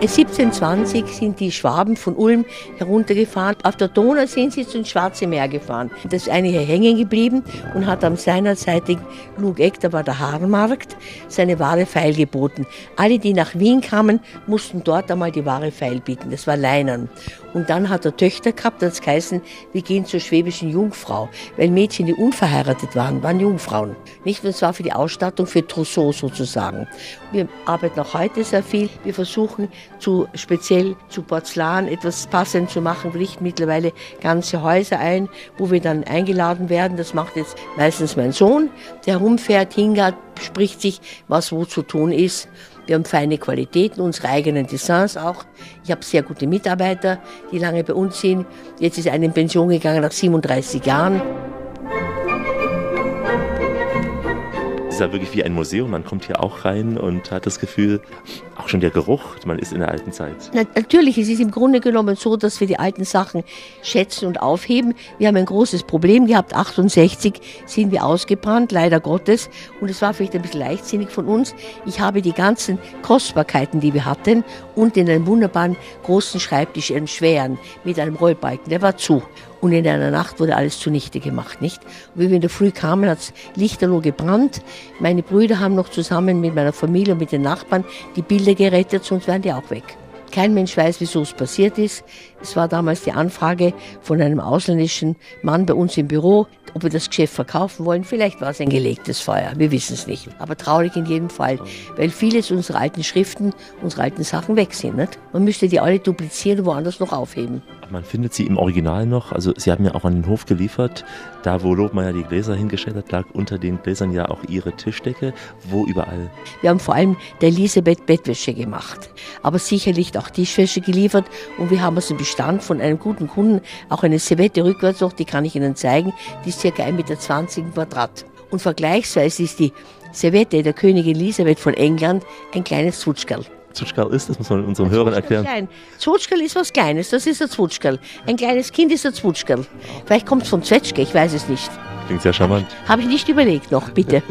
1720 sind die Schwaben von Ulm heruntergefahren. Auf der Donau sind sie ins Schwarze Meer gefahren. Das ist eine hier hängen geblieben und hat am seinerzeitig Lugeck, da war der Haarmarkt, seine Ware feilgeboten. Alle, die nach Wien kamen, mussten dort einmal die Ware feilbieten. Das war Leinern. Und dann hat er Töchter gehabt, das geheißen, wir gehen zur schwäbischen Jungfrau. Weil Mädchen, die unverheiratet waren, waren Jungfrauen. Nicht, und zwar für die Ausstattung, für Trousseau sozusagen. Wir arbeiten auch heute sehr viel. Wir versuchen zu, speziell zu Porzellan etwas passend zu machen. Wir richten mittlerweile ganze Häuser ein, wo wir dann eingeladen werden. Das macht jetzt meistens mein Sohn, der rumfährt, hingert, spricht sich, was wo zu tun ist. Wir haben feine Qualitäten, unsere eigenen Designs auch. Ich habe sehr gute Mitarbeiter, die lange bei uns sind. Jetzt ist einer in Pension gegangen nach 37 Jahren. Ist ja wirklich wie ein Museum. Man kommt hier auch rein und hat das Gefühl, auch schon der Geruch, man ist in der alten Zeit. Na, natürlich, es ist im Grunde genommen so, dass wir die alten Sachen schätzen und aufheben. Wir haben ein großes Problem gehabt. 68 sind wir ausgebrannt, leider Gottes. Und es war vielleicht ein bisschen leichtsinnig von uns. Ich habe die ganzen Kostbarkeiten, die wir hatten, und in einem wunderbaren großen Schreibtisch, einen schweren, mit einem Rollbalken, der war zu. Und in einer Nacht wurde alles zunichte gemacht, nicht? Und wie wir in der Früh kamen, hat es lichterloh gebrannt. Meine Brüder haben noch zusammen mit meiner Familie und mit den Nachbarn die Bilder gerettet, sonst wären die auch weg. Kein Mensch weiß, wieso es passiert ist. Es war damals die Anfrage von einem ausländischen Mann bei uns im Büro, ob wir das Geschäft verkaufen wollen. Vielleicht war es ein gelegtes Feuer, wir wissen es nicht. Aber traurig in jedem Fall, weil vieles unserer alten Schriften, unsere alten Sachen weg sind. Nicht? Man müsste die alle duplizieren und woanders noch aufheben. Man findet sie im Original noch. Also Sie haben ja auch an den Hof geliefert. Da, wo Lobmeier die Gläser hingestellt hat, lag unter den Gläsern ja auch Ihre Tischdecke. Wo überall? Wir haben vor allem der Elisabeth Bettwäsche gemacht, aber sicherlich auch Tischwäsche geliefert. Und wir haben aus dem Bestand von einem guten Kunden auch eine Servette rückwärts noch, die kann ich Ihnen zeigen. Die ist circa 1,20 Meter Quadrat. Und vergleichsweise ist die Servette der Königin Elisabeth von England ein kleines Zwutschgerl. Zwutschgerl ist, das muss man unseren Hörern erklären. Klein. Zwutschgerl ist was Kleines, das ist ein Zwutschgerl. Ein kleines Kind ist ein Zwutschgerl. Vielleicht kommt es von Zwetschge, ich weiß es nicht. Klingt sehr charmant. Habe ich nicht überlegt noch, bitte.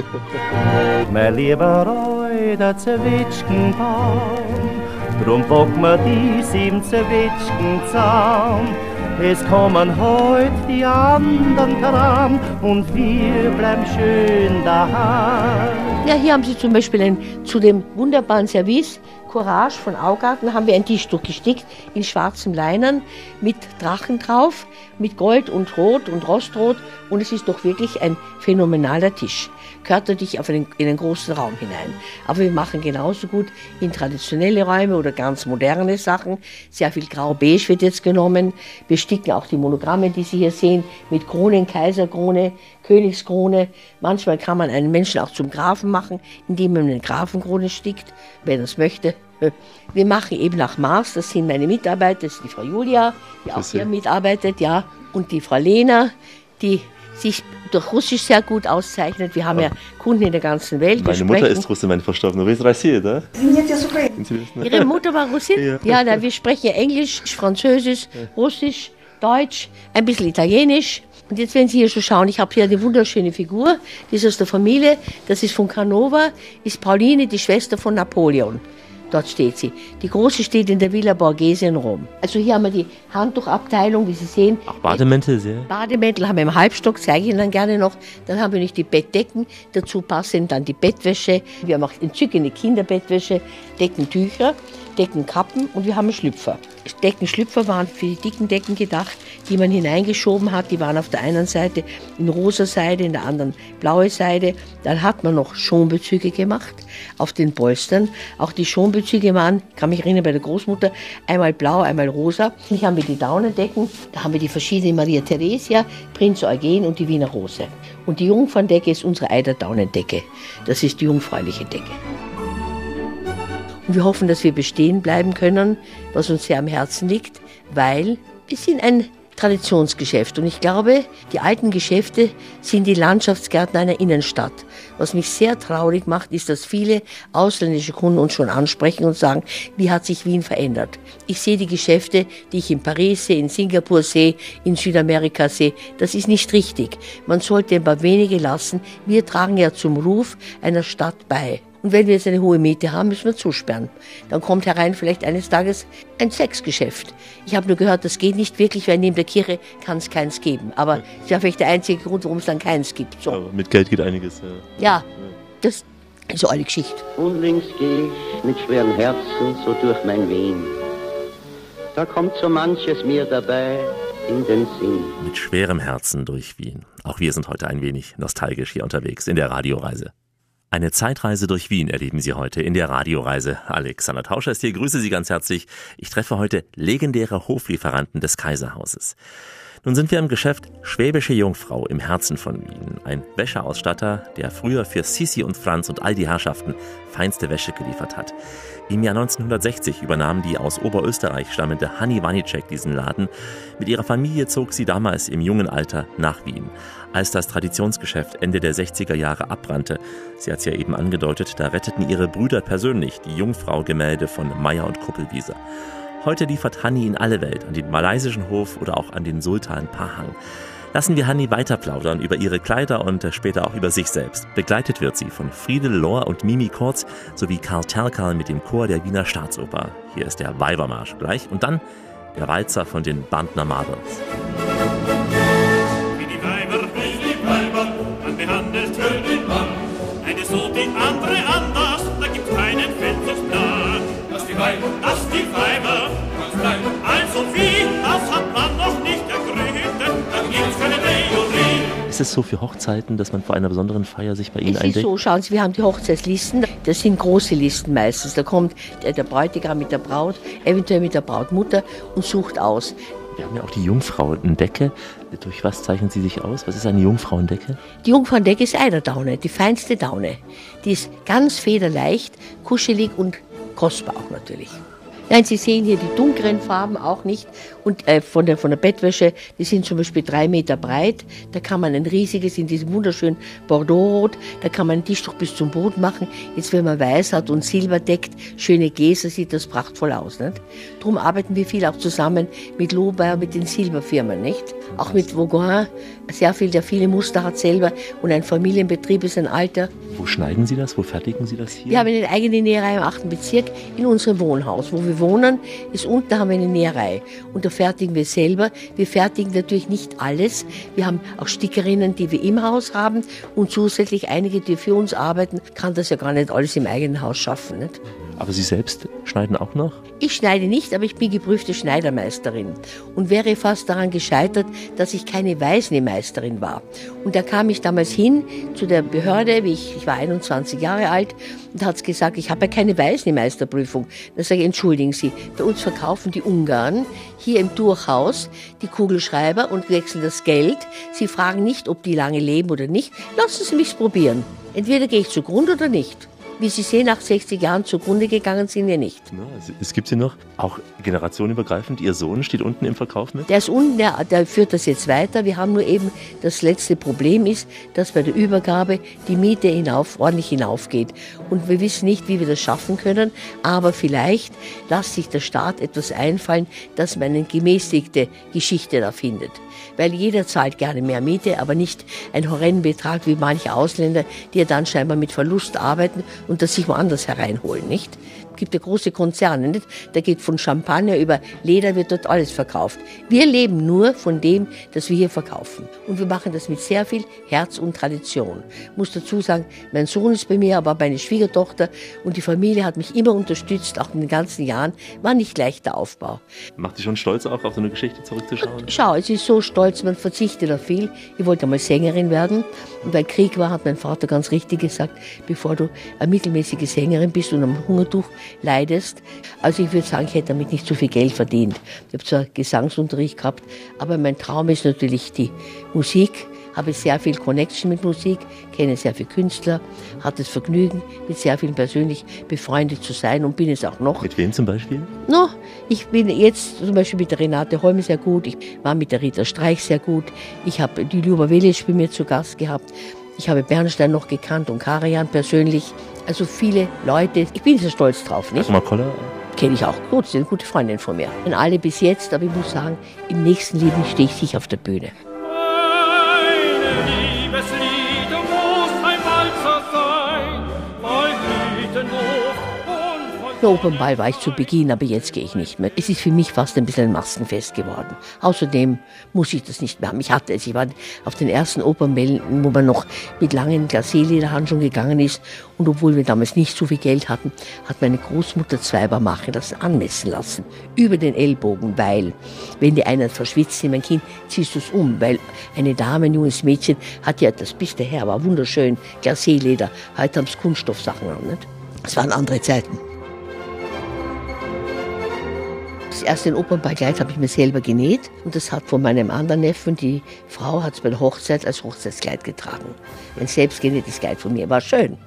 Mein lieber Roy, der Zwetschgenbaum, drum bock mir die sieben Zwetschgen zusammen. Es kommen heut die anderen dran und wir bleiben schön daheim. Ja, hier haben Sie zum Beispiel ein, zu dem wunderbaren Service Courage von Augarten haben wir ein Tischtuch gestickt in schwarzem Leinern mit Drachen drauf, mit Gold und Rot und Rostrot und es ist doch wirklich ein phänomenaler Tisch. Gehört natürlich auf einen, in einen großen Raum hinein. Aber wir machen genauso gut in traditionelle Räume oder ganz moderne Sachen. Sehr viel Grau-Beige wird jetzt genommen. Wir sticken auch die Monogramme, die Sie hier sehen, mit Kronen, Kaiserkrone, Königskrone. Manchmal kann man einen Menschen auch zum Grafen machen, indem man eine Grafenkrone stickt, wenn er es möchte. Wir machen eben nach Maß, das sind meine Mitarbeiter, das ist die Frau Julia, die auch hier mitarbeitet, ja, und die Frau Lena, die sich durch Russisch sehr gut auszeichnet. Wir haben ja ah. Kunden in der ganzen Welt. Meine Mutter ist Russin, meine verstorbene Russin, oder? Ihre Mutter war Russin? Ja, ja na, wir sprechen Englisch, Französisch, Russisch. Deutsch, ein bisschen Italienisch. Und jetzt, wenn Sie hier schon schauen, ich habe hier eine wunderschöne Figur, die ist aus der Familie, das ist von Canova, ist Pauline, die Schwester von Napoleon. Dort steht sie. Die große steht in der Villa Borghese in Rom. Also hier haben wir die Handtuchabteilung, wie Sie sehen. Bademäntel sehr. Bademäntel haben wir im Halbstock, zeige ich Ihnen dann gerne noch. Dann haben wir nicht die Bettdecken, dazu passen dann die Bettwäsche. Wir haben auch entzückende Kinderbettwäsche, Deckentücher, Deckenkappen und wir haben Schlüpfer. Deckenschlüpfer waren für die dicken Decken gedacht, die man hineingeschoben hat. Die waren auf der einen Seite in rosa Seide, in der anderen blaue Seide. Dann hat man noch Schonbezüge gemacht auf den Polstern. Auch die Schonbezüge waren, kann mich erinnern, bei der Großmutter, einmal blau, einmal rosa. Hier haben wir die Daunendecken, da haben wir die verschiedenen Maria Theresia, Prinz Eugen und die Wiener Rose. Und die Jungferndecke ist unsere Eiderdaunendecke. Das ist die jungfräuliche Decke. Und wir hoffen, dass wir bestehen bleiben können, was uns sehr am Herzen liegt, weil wir sind ein Traditionsgeschäft. Und ich glaube, die alten Geschäfte sind die Landschaftsgärten einer Innenstadt. Was mich sehr traurig macht, ist, dass viele ausländische Kunden uns schon ansprechen und sagen, wie hat sich Wien verändert? Ich sehe die Geschäfte, die ich in Paris sehe, in Singapur sehe, in Südamerika sehe. Das ist nicht richtig. Man sollte ein paar wenige lassen. Wir tragen ja zum Ruf einer Stadt bei. Und wenn wir jetzt eine hohe Miete haben, müssen wir zusperren. Dann kommt herein vielleicht eines Tages ein Sexgeschäft. Ich habe nur gehört, das geht nicht wirklich, weil neben der Kirche kann es keins geben. Aber das wäre vielleicht der einzige Grund, warum es dann keins gibt. So. Aber mit Geld geht einiges. Ja. Ja, das ist so eine Geschichte. Unlängst gehe ich mit schweren Herzen so durch mein Wien. da kommt so manches mir dabei in den Sinn. Mit schwerem Herzen durch Wien. Auch wir sind heute ein wenig nostalgisch hier unterwegs in der Radioreise. Eine Zeitreise durch Wien erleben Sie heute in der Radioreise. Alexander Tauscher ist hier, grüße Sie ganz herzlich. Ich treffe heute legendäre Hoflieferanten des Kaiserhauses. Nun sind wir im Geschäft Schwäbische Jungfrau im Herzen von Wien. Ein Wäscheausstatter, der früher für Sisi und Franz und all die Herrschaften feinste Wäsche geliefert hat. Im Jahr 1960 übernahm die aus Oberösterreich stammende Hanni Wanicek diesen Laden. Mit ihrer Familie zog sie damals im jungen Alter nach Wien. Als das Traditionsgeschäft Ende der 60er Jahre abbrannte, sie hat es ja eben angedeutet, da retteten ihre Brüder persönlich die Jungfrau-Gemälde von Meyer und Kuppelwieser. Heute liefert Hanni in alle Welt, an den malaysischen Hof oder auch an den Sultan Pahang. Lassen wir Hanni weiter plaudern über ihre Kleider und später auch über sich selbst. Begleitet wird sie von Friedel Lohr und Mimi Kurz sowie Karl Terkal mit dem Chor der Wiener Staatsoper. Hier ist der Weibermarsch gleich und dann der Walzer von den Bandner Models. Es so für Hochzeiten, dass man vor einer besonderen Feier sich bei Ihnen Es ist eindeckt? so, schauen Sie, wir haben die Hochzeitslisten. Das sind große Listen meistens. Da kommt der, der Bräutigam mit der Braut, eventuell mit der Brautmutter und sucht aus. Wir haben ja auch die Jungfrauendecke. Durch was zeichnen Sie sich aus? Was ist eine Jungfrauendecke? Die Jungfrauendecke ist Eiderdaune, die feinste Daune. Die ist ganz federleicht, kuschelig und kostbar auch natürlich. Nein, Sie sehen hier die dunkleren Farben auch nicht. Und äh, von, der, von der Bettwäsche, die sind zum Beispiel drei Meter breit. Da kann man ein riesiges in diesem wunderschönen Bordeauxrot. Da kann man ein Tischtuch bis zum Boden machen. Jetzt, wenn man weiß hat und Silber deckt, schöne Gläser, sieht das prachtvoll aus. Nicht? Darum arbeiten wir viel auch zusammen mit Lohbeier, mit den Silberfirmen. Nicht? Auch mit Vauguin, sehr viel, der viele Muster hat selber. Und ein Familienbetrieb ist ein alter. Wo schneiden Sie das? Wo fertigen Sie das hier? Wir haben eine eigene Näherei im 8. Bezirk in unserem Wohnhaus. Wo wir wohnen, ist unten, haben wir eine Näherei. Und da fertigen wir selber. Wir fertigen natürlich nicht alles. Wir haben auch Stickerinnen, die wir im Haus haben und zusätzlich einige, die für uns arbeiten. Kann das ja gar nicht alles im eigenen Haus schaffen. Nicht? Aber Sie selbst schneiden auch noch? Ich schneide nicht, aber ich bin geprüfte Schneidermeisterin und wäre fast daran gescheitert, dass ich keine Weißnähmeisterin war. Und da kam ich damals hin zu der Behörde, wie ich, ich war 21 Jahre alt, und hat gesagt, ich habe ja keine Weißnähmeisterprüfung. Da sage ich, entschuldigen Sie, bei uns verkaufen die Ungarn hier im Durchhaus die Kugelschreiber und wechseln das Geld. Sie fragen nicht, ob die lange leben oder nicht. Lassen Sie mich's probieren. Entweder gehe ich zugrunde oder nicht. Wie Sie sehen, nach 60 Jahren zugrunde gegangen sind wir nicht. Ja, es- es gibt sie noch. Auch generationenübergreifend. Ihr Sohn steht unten im Verkauf mit. Der ist unten, der, der führt das jetzt weiter. Wir haben nur eben das letzte Problem ist, dass bei der Übergabe die Miete hinauf, ordentlich hinaufgeht. Und wir wissen nicht, wie wir das schaffen können. Aber vielleicht lässt sich der Staat etwas einfallen, dass man eine gemäßigte Geschichte da findet. Weil jeder zahlt gerne mehr Miete, aber nicht einen horrenden Betrag wie manche Ausländer, die ja dann scheinbar mit Verlust arbeiten und das sich woanders hereinholen, nicht? Es gibt ja große Konzerne, nicht? Da geht von Champagner über Leder wird dort alles verkauft. Wir leben nur von dem, das wir hier verkaufen. Und wir machen das mit sehr viel Herz und Tradition. Ich muss dazu sagen, mein Sohn ist bei mir, aber meine Schwiegertochter und die Familie hat mich immer unterstützt, auch in den ganzen Jahren. War nicht leichter Aufbau. Macht Sie schon stolz auch, auf so eine Geschichte zurückzuschauen? Schau, es ist so stolz, man verzichtet auf viel. Ich wollte einmal Sängerin werden. Und weil Krieg war, hat mein Vater ganz richtig gesagt, bevor du eine mittelmäßige Sängerin bist und am Hungertuch leidest. Also ich würde sagen, ich hätte damit nicht so viel Geld verdient. Ich habe zwar Gesangsunterricht gehabt, aber mein Traum ist natürlich die Musik. Habe sehr viel Connection mit Musik, kenne sehr viele Künstler, hatte das Vergnügen, mit sehr vielen persönlich befreundet zu sein und bin es auch noch. Mit wem zum Beispiel? No, ich bin jetzt zum Beispiel mit der Renate Holm sehr gut, ich war mit der Rita Streich sehr gut, ich habe die Ljuba Velic bei mir zu Gast gehabt, ich habe Bernstein noch gekannt und Karajan persönlich, also viele Leute, ich bin sehr stolz drauf, nicht? Koller? Kenne ich auch gut, sie ist eine gute Freundin von mir. Und alle bis jetzt, aber ich muss sagen, im nächsten Leben stehe ich sicher auf der Bühne. Der Opernball war ich zu Beginn, aber jetzt gehe ich nicht mehr. Es ist für mich fast ein bisschen ein Maskenfest geworden. Außerdem muss ich das nicht mehr haben. Ich hatte es, ich war auf den ersten Opernbällen, wo man noch mit langen Glacé-Lederhandschuhen gegangen ist. Und obwohl wir damals nicht so viel Geld hatten, hat meine Großmutter zweimal machen lassen, anmessen lassen. Über den Ellbogen, weil, wenn die einer verschwitzt in mein Kind, ziehst du es um. Weil eine Dame, ein junges Mädchen, hat ja, das bis daher war wunderschön, Glacé-Leder. Heute haben es Kunststoffsachen an, nicht? Es waren andere Zeiten. Das erste Opernballkleid habe ich mir selber genäht und das hat von meinem anderen Neffen, die Frau hat es bei der Hochzeit als Hochzeitskleid getragen. Ein selbstgenähtes Kleid von mir, war schön.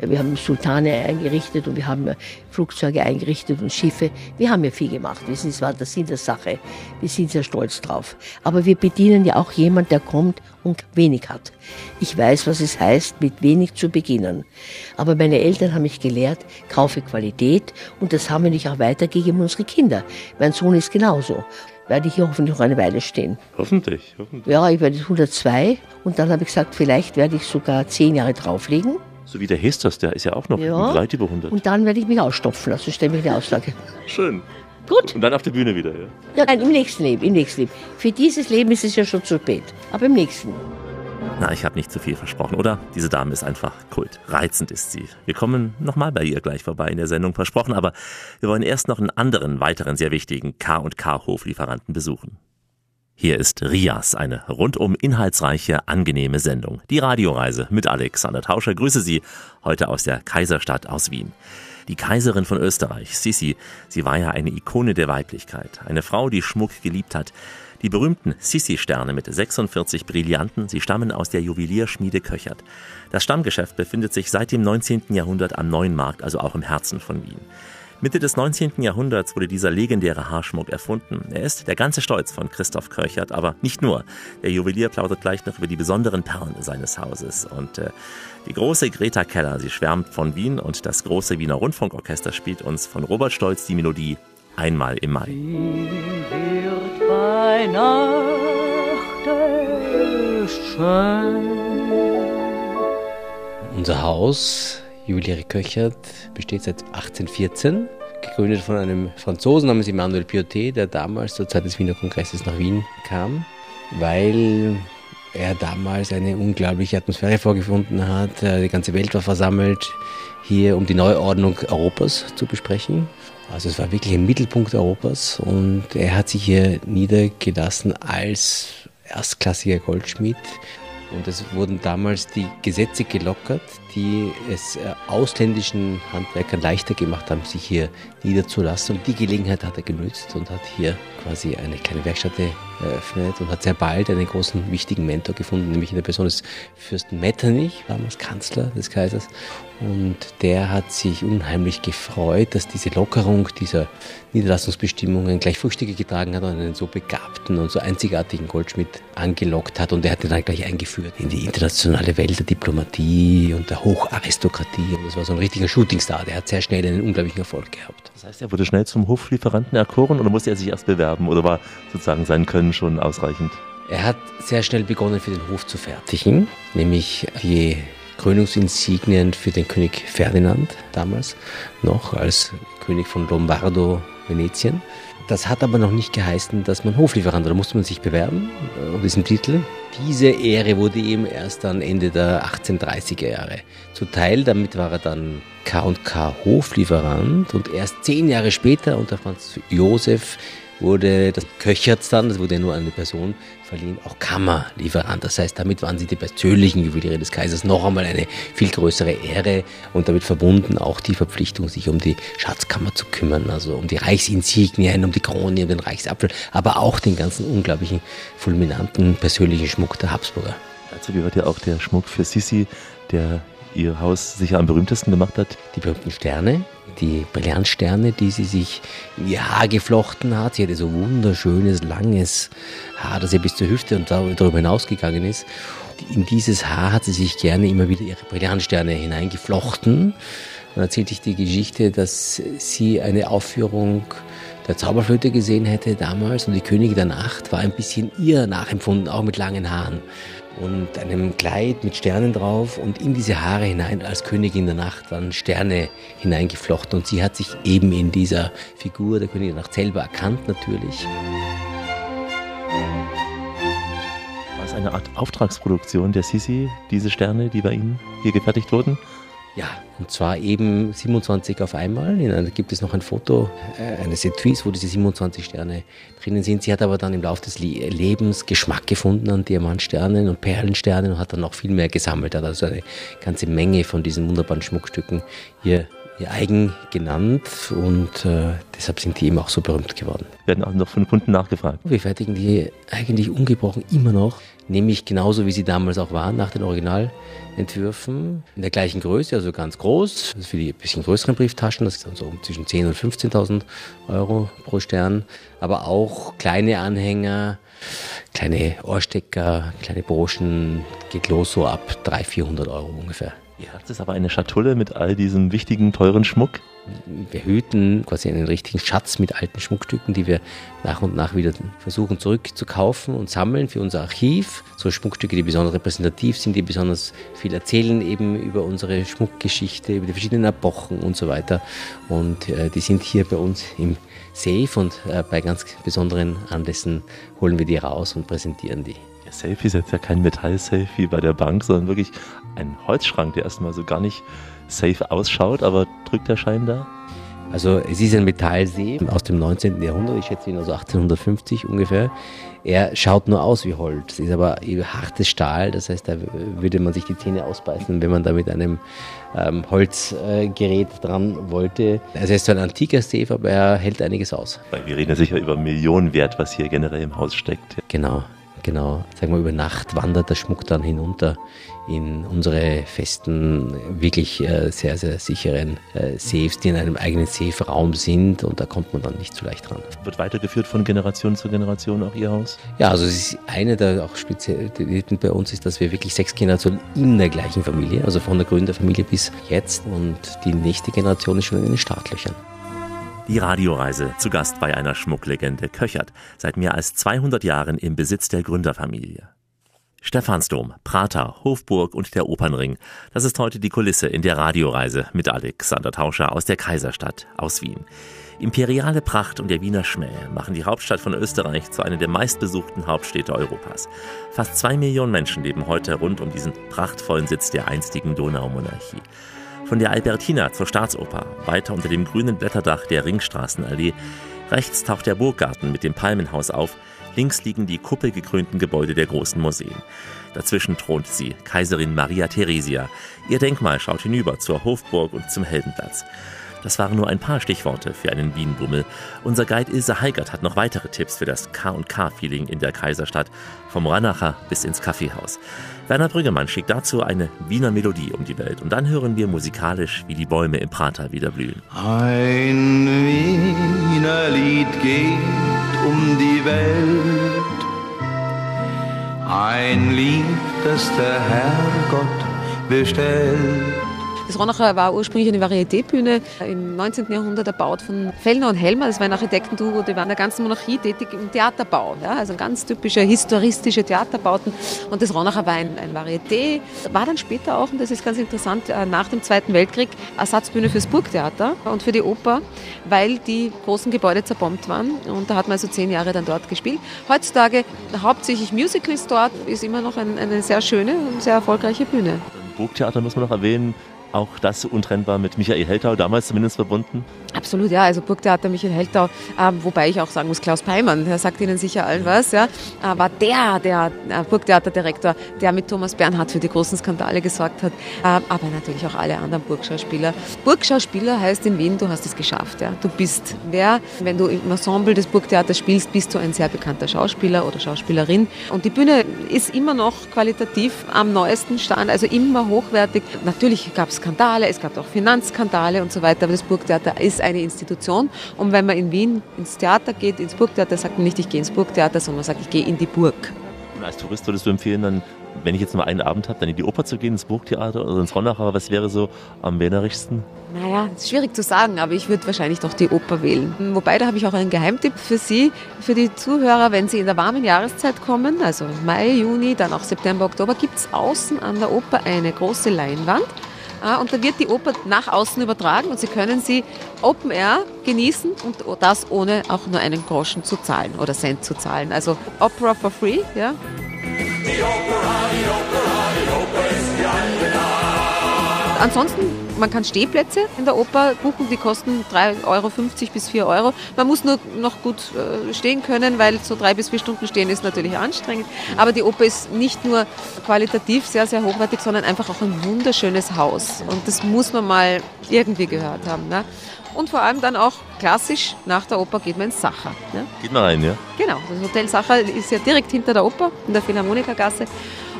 Wir haben Sultane eingerichtet und wir haben Flugzeuge eingerichtet und Schiffe. Wir haben ja viel gemacht. Wir sind, das war der Sinn der Sache. Wir sind sehr stolz drauf. Aber wir bedienen ja auch jemand, der kommt und wenig hat. Ich weiß, was es heißt, mit wenig zu beginnen. Aber meine Eltern haben mich gelehrt, kaufe Qualität und das haben wir nicht auch weitergegeben an unsere Kinder. Mein Sohn ist genauso werde ich hier hoffentlich noch eine Weile stehen. Hoffentlich, hoffentlich. Ja, ich werde 102 und dann habe ich gesagt, vielleicht werde ich sogar zehn Jahre drauflegen. So wie der Hestos, der ist ja auch noch Ja. weit über 100. Und dann werde ich mich ausstopfen lassen, stelle mich in die Auslage. Schön. Gut. Und dann auf der Bühne wieder, ja. Ja, nein, im nächsten Leben, im nächsten Leben. Für dieses Leben ist es ja schon zu spät. Aber im nächsten. Na, ich habe nicht zu viel versprochen, oder? Diese Dame ist einfach Kult. Reizend ist sie. Wir kommen nochmal bei ihr gleich vorbei in der Sendung, versprochen, aber wir wollen erst noch einen anderen, weiteren sehr wichtigen K&K-Hoflieferanten besuchen. Hier ist Rias, eine rundum inhaltsreiche, angenehme Sendung. Die Radioreise mit Alexander Tauscher. Grüße Sie heute aus der Kaiserstadt aus Wien. Die Kaiserin von Österreich, Sissi, sie war ja eine Ikone der Weiblichkeit. Eine Frau, die Schmuck geliebt hat. Die berühmten Sissi-Sterne mit 46 Brillanten, sie stammen aus der Juwelierschmiede Köchert. Das Stammgeschäft befindet sich seit dem 19. Jahrhundert am Neuen Markt, also auch im Herzen von Wien. Mitte des 19. Jahrhunderts wurde dieser legendäre Haarschmuck erfunden. Er ist der ganze Stolz von Christoph Kirchert, aber nicht nur. Der Juwelier plaudert gleich noch über die besonderen Perlen seines Hauses. Und äh, die große Greta Keller, sie schwärmt von Wien und das große Wiener Rundfunkorchester spielt uns von Robert Stolz die Melodie Einmal im Mai. wird bei Nacht erst schön. Unser Haus, Juweliere Köchert, besteht seit 1814. Gegründet von einem Franzosen namens Emmanuel Piotet, der damals zur Zeit des Wiener Kongresses nach Wien kam, weil er damals eine unglaubliche Atmosphäre vorgefunden hat. Äh, Die ganze Welt war versammelt hier, um die Neuordnung Europas zu besprechen. Also es war wirklich ein Mittelpunkt Europas und er hat sich hier niedergelassen als erstklassiger Goldschmied. Und es wurden damals die Gesetze gelockert, die es äh, ausländischen Handwerkern leichter gemacht haben, sich hier niederzulassen. Und die Gelegenheit hat er genützt und hat hier quasi eine kleine Werkstatt eröffnet und hat sehr bald einen großen, wichtigen Mentor gefunden, nämlich in der Person des Fürsten Metternich, damals Kanzler des Kaisers. Und der hat sich unheimlich gefreut, dass diese Lockerung dieser Niederlassungsbestimmungen gleich Früchte getragen hat und einen so begabten und so einzigartigen Goldschmied angelockt hat. Und der hat ihn dann gleich eingeführt in die internationale Welt der Diplomatie und der Hocharistokratie. Und das war so ein richtiger Shootingstar. Der hat sehr schnell einen unglaublichen Erfolg gehabt. Das heißt, er wurde schnell zum Hoflieferanten erkoren oder musste er sich erst bewerben oder war sozusagen sein Können schon ausreichend? Er hat sehr schnell begonnen, für den Hof zu fertigen, nämlich die Krönungsinsignien für den König Ferdinand damals noch als König von Lombardo, Venetien. Das hat aber noch nicht geheißen, dass man Hoflieferant war. Da musste man sich bewerben äh, um diesen Titel. Diese Ehre wurde ihm erst dann Ende der 1830er Jahre zuteil. Damit war er dann K&K Hoflieferant und erst zehn Jahre später unter Franz Josef wurde das Köcherts dann, das wurde nur an eine Person verliehen, auch Kammerlieferant. Das heißt, damit waren sie die persönlichen Juweliere des Kaisers noch einmal eine viel größere Ehre und damit verbunden auch die Verpflichtung, sich um die Schatzkammer zu kümmern, also um die Reichsinsignien, um die Krone, um den Reichsapfel, aber auch den ganzen unglaublichen, fulminanten persönlichen Schmuck der Habsburger. Dazu gehört ja auch der Schmuck für Sissi, der ihr Haus sicher am berühmtesten gemacht hat. Die berühmten Sterne, die Brillantsterne, die sie sich in ihr Haar geflochten hat. Sie hatte so wunderschönes, langes Haar, das ihr bis zur Hüfte und darüber hinausgegangen ist. In dieses Haar hat sie sich gerne immer wieder ihre Brillantsterne hineingeflochten. Dann erzählte ich die Geschichte, dass sie eine Aufführung der Zauberflöte gesehen hätte damals und die Königin der Nacht war ein bisschen ihr nachempfunden, auch mit langen Haaren. Und einem Kleid mit Sternen drauf und in diese Haare hinein als Königin der Nacht waren Sterne hineingeflochten und sie hat sich eben in dieser Figur der Königin der Nacht selber erkannt natürlich. War es eine Art Auftragsproduktion der Sisi, diese Sterne, die bei Ihnen hier gefertigt wurden? Ja, und zwar eben 27 auf einmal. In einer, gibt es noch ein Foto äh, eines Etuis, wo diese 27 Sterne drinnen sind. Sie hat aber dann im Laufe des Le Lebens Geschmack gefunden an Diamantsternen und Perlensternen und hat dann noch viel mehr gesammelt. Hat also eine ganze Menge von diesen wunderbaren Schmuckstücken ihr, ihr eigen genannt und äh, deshalb sind die eben auch so berühmt geworden. Werden auch noch von Kunden nachgefragt. Wir fertigen die eigentlich ungebrochen immer noch, nämlich genauso wie sie damals auch waren, nach den Originalentwürfen, in der gleichen Größe, also ganz groß. Das ist für die bisschen größeren Brieftaschen, das ist dann so zwischen 10.000 und 15.000 Euro pro Stern, aber auch kleine Anhänger, kleine Ohrstecker, kleine Broschen, geht los so ab 300, 400 Euro ungefähr. Ihr ist aber eine Schatulle mit all diesem wichtigen, teuren Schmuck. Wir hüten quasi einen richtigen Schatz mit alten Schmuckstücken, die wir nach und nach wieder versuchen zurückzukaufen und sammeln für unser Archiv. So Schmuckstücke, die besonders repräsentativ sind, die besonders viel erzählen eben über unsere Schmuckgeschichte, über die verschiedenen Epochen und so weiter. Und äh, die sind hier bei uns im Safe und äh, bei ganz besonderen Anlässen holen wir die raus und präsentieren die. Der Safe ist jetzt ja kein Metall-Safe wie bei der Bank, sondern wirklich ein Holzschrank, der erstmal so gar nicht safe ausschaut, aber drückt der Schein da? Also es ist ein Metallsee aus dem 19. Jahrhundert, ich schätze ihn also 1850 ungefähr. Er schaut nur aus wie Holz, ist aber hartes Stahl, das heißt, da würde man sich die Zähne ausbeißen, wenn man da mit einem ähm, Holzgerät äh, dran wollte. Also er ist so ein antiker Safe, aber er hält einiges aus. Weil wir reden ja sicher über Millionenwert, was hier generell im Haus steckt. Genau, genau. Sagen wir, über Nacht wandert der Schmuck dann hinunter in unsere festen, wirklich äh, sehr, sehr sicheren äh, Safes, die in einem eigenen Safe-Raum sind und da kommt man dann nicht so leicht dran. Wird weitergeführt von Generation zu Generation auch Ihr Haus? Ja, also es ist eine der auch Spezialitäten bei uns ist, dass wir wirklich sechs Generationen in der gleichen Familie, also von der Gründerfamilie bis jetzt und die nächste Generation ist schon in den Startlöchern. Die Radioreise zu Gast bei einer Schmucklegende Köchert, seit mehr als 200 Jahren im Besitz der Gründerfamilie. Stephansdom, Prater, Hofburg und der Opernring. Das ist heute die Kulisse in der Radioreise mit Alexander Tauscher aus der Kaiserstadt aus Wien. Imperiale Pracht und der Wiener Schmäh machen die Hauptstadt von Österreich zu einer der meistbesuchten Hauptstädte Europas. Fast zwei Millionen Menschen leben heute rund um diesen prachtvollen Sitz der einstigen Donaumonarchie. Von der Albertina zur Staatsoper, weiter unter dem grünen Blätterdach der Ringstraßenallee. Rechts taucht der Burggarten mit dem Palmenhaus auf, links liegen die kuppelgekrönten Gebäude der großen Museen. Dazwischen thront sie, Kaiserin Maria Theresia. Ihr Denkmal schaut hinüber zur Hofburg und zum Heldenplatz. Das waren nur ein paar Stichworte für einen Wienbummel. Unser Guide Ilse Heigert hat noch weitere Tipps für das K&K-Feeling in der Kaiserstadt, vom Ranacher bis ins Kaffeehaus. Werner Brüggemann schickt dazu eine Wiener Melodie um die Welt und dann hören wir musikalisch, wie die Bäume im Prater wieder blühen. Ein Wiener Lied geht um die Welt, ein Lied, das der Herrgott bestellt. Das Ronacher war ursprünglich eine Varieté-Bühne im 19. Jahrhundert erbaut von Fellner und Helmer. Das war ein Architektenduo, die waren in der ganzen Monarchie tätig im Theaterbau. Ja, also ganz typische historistische Theaterbauten. Und das Ronacher war ein, ein Varieté. War dann später auch, und das ist ganz interessant, äh, nach dem Zweiten Weltkrieg Ersatzbühne fürs Burgtheater und für die Oper, weil die großen Gebäude zerbombt waren. Und da hat man also zehn Jahre dann dort gespielt. Heutzutage hauptsächlich Musicals dort, ist immer noch ein, eine sehr schöne und sehr erfolgreiche Bühne. Burgtheater muss man noch erwähnen, auch das untrennbar mit Michael Heltau, damals zumindest verbunden? Absolut, ja. Also Burgtheater Michael Heltau, äh, wobei ich auch sagen muss, Klaus Peimann, der sagt Ihnen sicher allen was, ja, äh, war der, der äh, Burgtheaterdirektor, der mit Thomas Bernhard für die großen Skandale gesorgt hat, äh, aber natürlich auch alle anderen Burgschauspieler. Burgschauspieler heißt in Wien, du hast es geschafft. Ja. Du bist wer, wenn du im Ensemble des Burgtheaters spielst, bist du ein sehr bekannter Schauspieler oder Schauspielerin. Und die Bühne ist immer noch qualitativ am neuesten Stand, also immer hochwertig. Natürlich gab es Skandale, es gab auch Finanzskandale und so weiter, aber das Burgtheater ist eine Institution. Und wenn man in Wien ins Theater geht, ins Burgtheater, sagt man nicht, ich gehe ins Burgtheater, sondern man sagt, ich gehe in die Burg. Und als Tourist würdest du empfehlen, dann wenn ich jetzt nur einen Abend habe, dann in die Oper zu gehen, ins Burgtheater oder ins Ronnacher, was wäre so am wählerischsten? Naja, ist schwierig zu sagen, aber ich würde wahrscheinlich doch die Oper wählen. Wobei, da habe ich auch einen Geheimtipp für Sie, für die Zuhörer, wenn Sie in der warmen Jahreszeit kommen, also Mai, Juni, dann auch September, Oktober, gibt es außen an der Oper eine große Leinwand. Ah, Und da wird die Oper nach außen übertragen und Sie können sie Open Air genießen und das ohne auch nur einen Groschen zu zahlen oder Cent zu zahlen. Also Opera for free, ja. Ansonsten, man kann Stehplätze in der Oper buchen, die kosten 3,50 Euro bis 4 Euro. Man muss nur noch gut äh, stehen können, weil so drei bis vier Stunden stehen ist natürlich anstrengend. Aber die Oper ist nicht nur qualitativ sehr, sehr hochwertig, sondern einfach auch ein wunderschönes Haus. Und das muss man mal irgendwie gehört haben. Ne? Und vor allem dann auch klassisch, nach der Oper geht man ins Sacher. Ne? Geht mal rein, ja? Genau, das Hotel Sacher ist ja direkt hinter der Oper, in der Philharmonikergasse.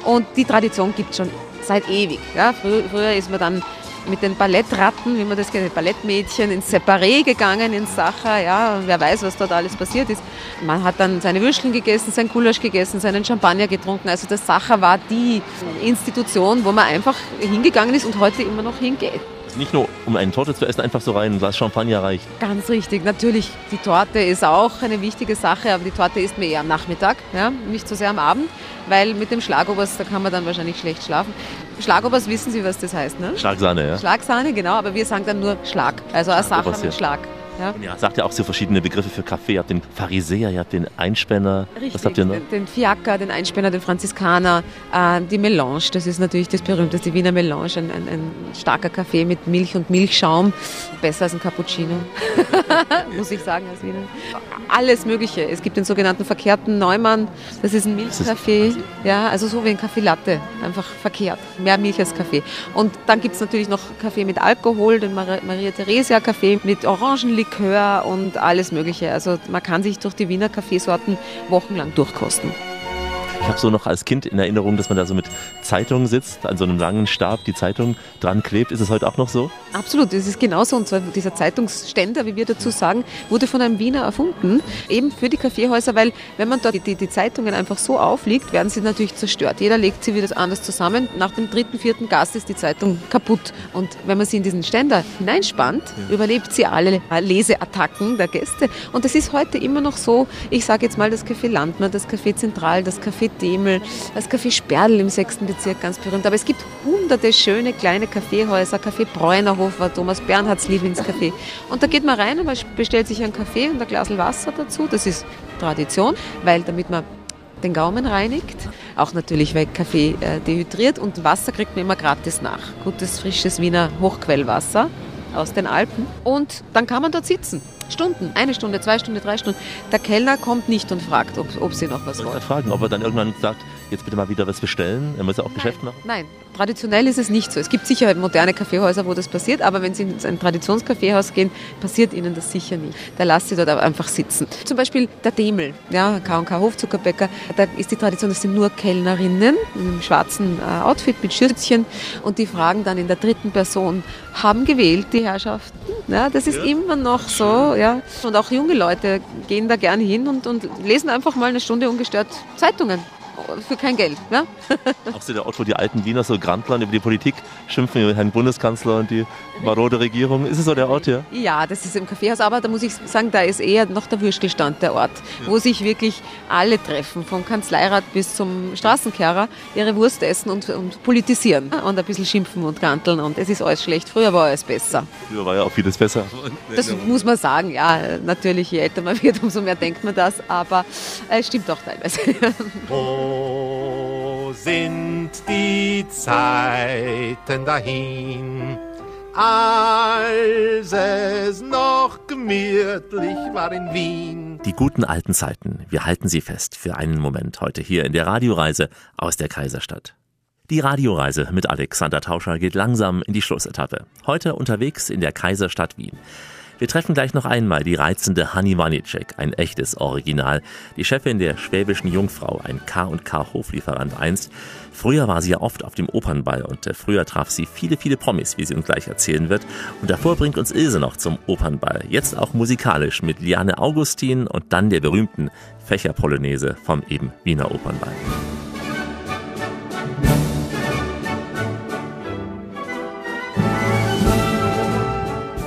Und die Tradition gibt es schon seit ewig. Ja? Früher ist man dann mit den Ballettratten, wie man das kennt, Ballettmädchen ins Separé gegangen, ins Sacher. Ja, wer weiß, was dort alles passiert ist. Man hat dann seine Würstchen gegessen, sein Gulasch gegessen, seinen Champagner getrunken. Also das Sacher war die Institution, wo man einfach hingegangen ist und heute immer noch hingeht. Nicht nur um eine Torte zu essen, einfach so rein, ein Glas Champagner reicht. Ganz richtig. Natürlich, die Torte ist auch eine wichtige Sache, aber die Torte isst man eher am Nachmittag, ja? nicht so sehr am Abend, weil mit dem Schlagobers, da kann man dann wahrscheinlich schlecht schlafen. Schlagobers wissen Sie, was das heißt, ne? Schlagsahne, ja? Schlagsahne, genau, aber wir sagen dann nur Schlag, also eine Sache mit. Schlag. Ja? Ja, sagt ja auch so verschiedene Begriffe für Kaffee. Ihr habt den Pharisäer, ihr habt den Einspänner. Was habt ihr noch? Den, Fiaker, den Einspänner, den Franziskaner, äh, die Melange, das ist natürlich das berühmteste, die Wiener Melange, ein, ein, ein starker Kaffee mit Milch und Milchschaum, besser als ein Cappuccino, muss ich sagen als Wiener. Alles Mögliche. Es gibt den sogenannten verkehrten Neumann, das ist ein Milchkaffee, ja, also so wie ein Kaffee Latte, einfach verkehrt, mehr Milch als Kaffee. Und dann gibt es natürlich noch Kaffee mit Alkohol, den Mar Maria Theresia Kaffee mit Orangenlikör und alles Mögliche. Also man kann sich durch die Wiener Kaffeesorten wochenlang durchkosten. Ich habe so noch als Kind in Erinnerung, dass man da so mit Zeitungen sitzt, an so einem langen Stab die Zeitung dran klebt. Ist es heute auch noch so? Absolut, es ist genauso. Und zwar dieser Zeitungsständer, wie wir dazu sagen, wurde von einem Wiener erfunden, eben für die Kaffeehäuser, weil wenn man dort die, die, die Zeitungen einfach so auflegt, werden sie natürlich zerstört. Jeder legt sie wieder anders zusammen. Nach dem dritten, vierten Gast ist die Zeitung kaputt. Und wenn man sie in diesen Ständer hineinspannt, überlebt sie alle Leseattacken der Gäste. Und das ist heute immer noch so. Ich sage jetzt mal das Café Landmann, das Café Zentral, das Café Demel, das Café Sperl im sechsten Bezirk, ganz berühmt. Aber es gibt hunderte schöne kleine Kaffeehäuser. Café Bräunerhof war Thomas Bernhards Lieblingscafé. Und da geht man rein und man bestellt sich einen Kaffee und ein Glas Wasser dazu. Das ist Tradition, weil damit man den Gaumen reinigt. Auch natürlich, weil Kaffee äh, dehydriert und Wasser kriegt man immer gratis nach. Gutes, frisches Wiener Hochquellwasser aus den Alpen. Und dann kann man dort sitzen. Stunden, eine Stunde, zwei Stunden, drei Stunden. Der Kellner kommt nicht und fragt, ob, ob sie noch was ich wollen. fragen, ob er dann irgendwann sagt, jetzt bitte mal wieder was bestellen? Er muss ja auch Geschäft machen. Nein, traditionell ist es nicht so. Es gibt sicher moderne Kaffeehäuser, wo das passiert, aber wenn Sie in ein Traditionskaffeehaus gehen, passiert Ihnen das sicher nicht. Da lasst Sie dort einfach sitzen. Zum Beispiel der Demel, ja, K&K Hofzuckerbäcker, da ist die Tradition, das sind nur Kellnerinnen im schwarzen äh, Outfit mit Schürzchen und die fragen dann in der dritten Person, haben gewählt die Herrschaften? Ja, das ist immer noch so, ja. Und auch junge Leute gehen da gern hin und, und lesen einfach mal eine Stunde ungestört Zeitungen. Für kein Geld. Ja? Auch so der Ort, wo die alten Wiener so grantlern über die Politik, schimpfen über Herrn Bundeskanzler und die marode Regierung. Ist es so der Ort hier? Ja, das ist im Kaffeehaus, aber da muss ich sagen, da ist eher noch der Würstelstand der Ort, wo sich wirklich alle treffen, vom Kanzleirat bis zum Straßenkehrer, ihre Wurst essen und, und politisieren und ein bisschen schimpfen und ganteln und es ist alles schlecht. Früher war alles besser. Früher war ja auch vieles besser. Das muss man sagen, ja, natürlich, je älter man wird, umso mehr denkt man das, aber es stimmt auch teilweise. Wo sind die Zeiten dahin, als es noch gemütlich war in Wien? Die guten alten Zeiten, wir halten sie fest für einen Moment heute hier in der Radioreise aus der Kaiserstadt. Die Radioreise mit Alexander Tauscher geht langsam in die Schlussetappe. Heute unterwegs in der Kaiserstadt Wien. Wir treffen gleich noch einmal die reizende Hanni Wanicek, ein echtes Original, die Chefin der Schwäbischen Jungfrau, ein K&K Hoflieferant einst. Früher war sie ja oft auf dem Opernball und äh, früher traf sie viele, viele Promis, wie sie uns gleich erzählen wird. Und davor bringt uns Ilse noch zum Opernball, jetzt auch musikalisch mit Liane Augustin und dann der berühmten Fächerpolonaise vom eben Wiener Opernball.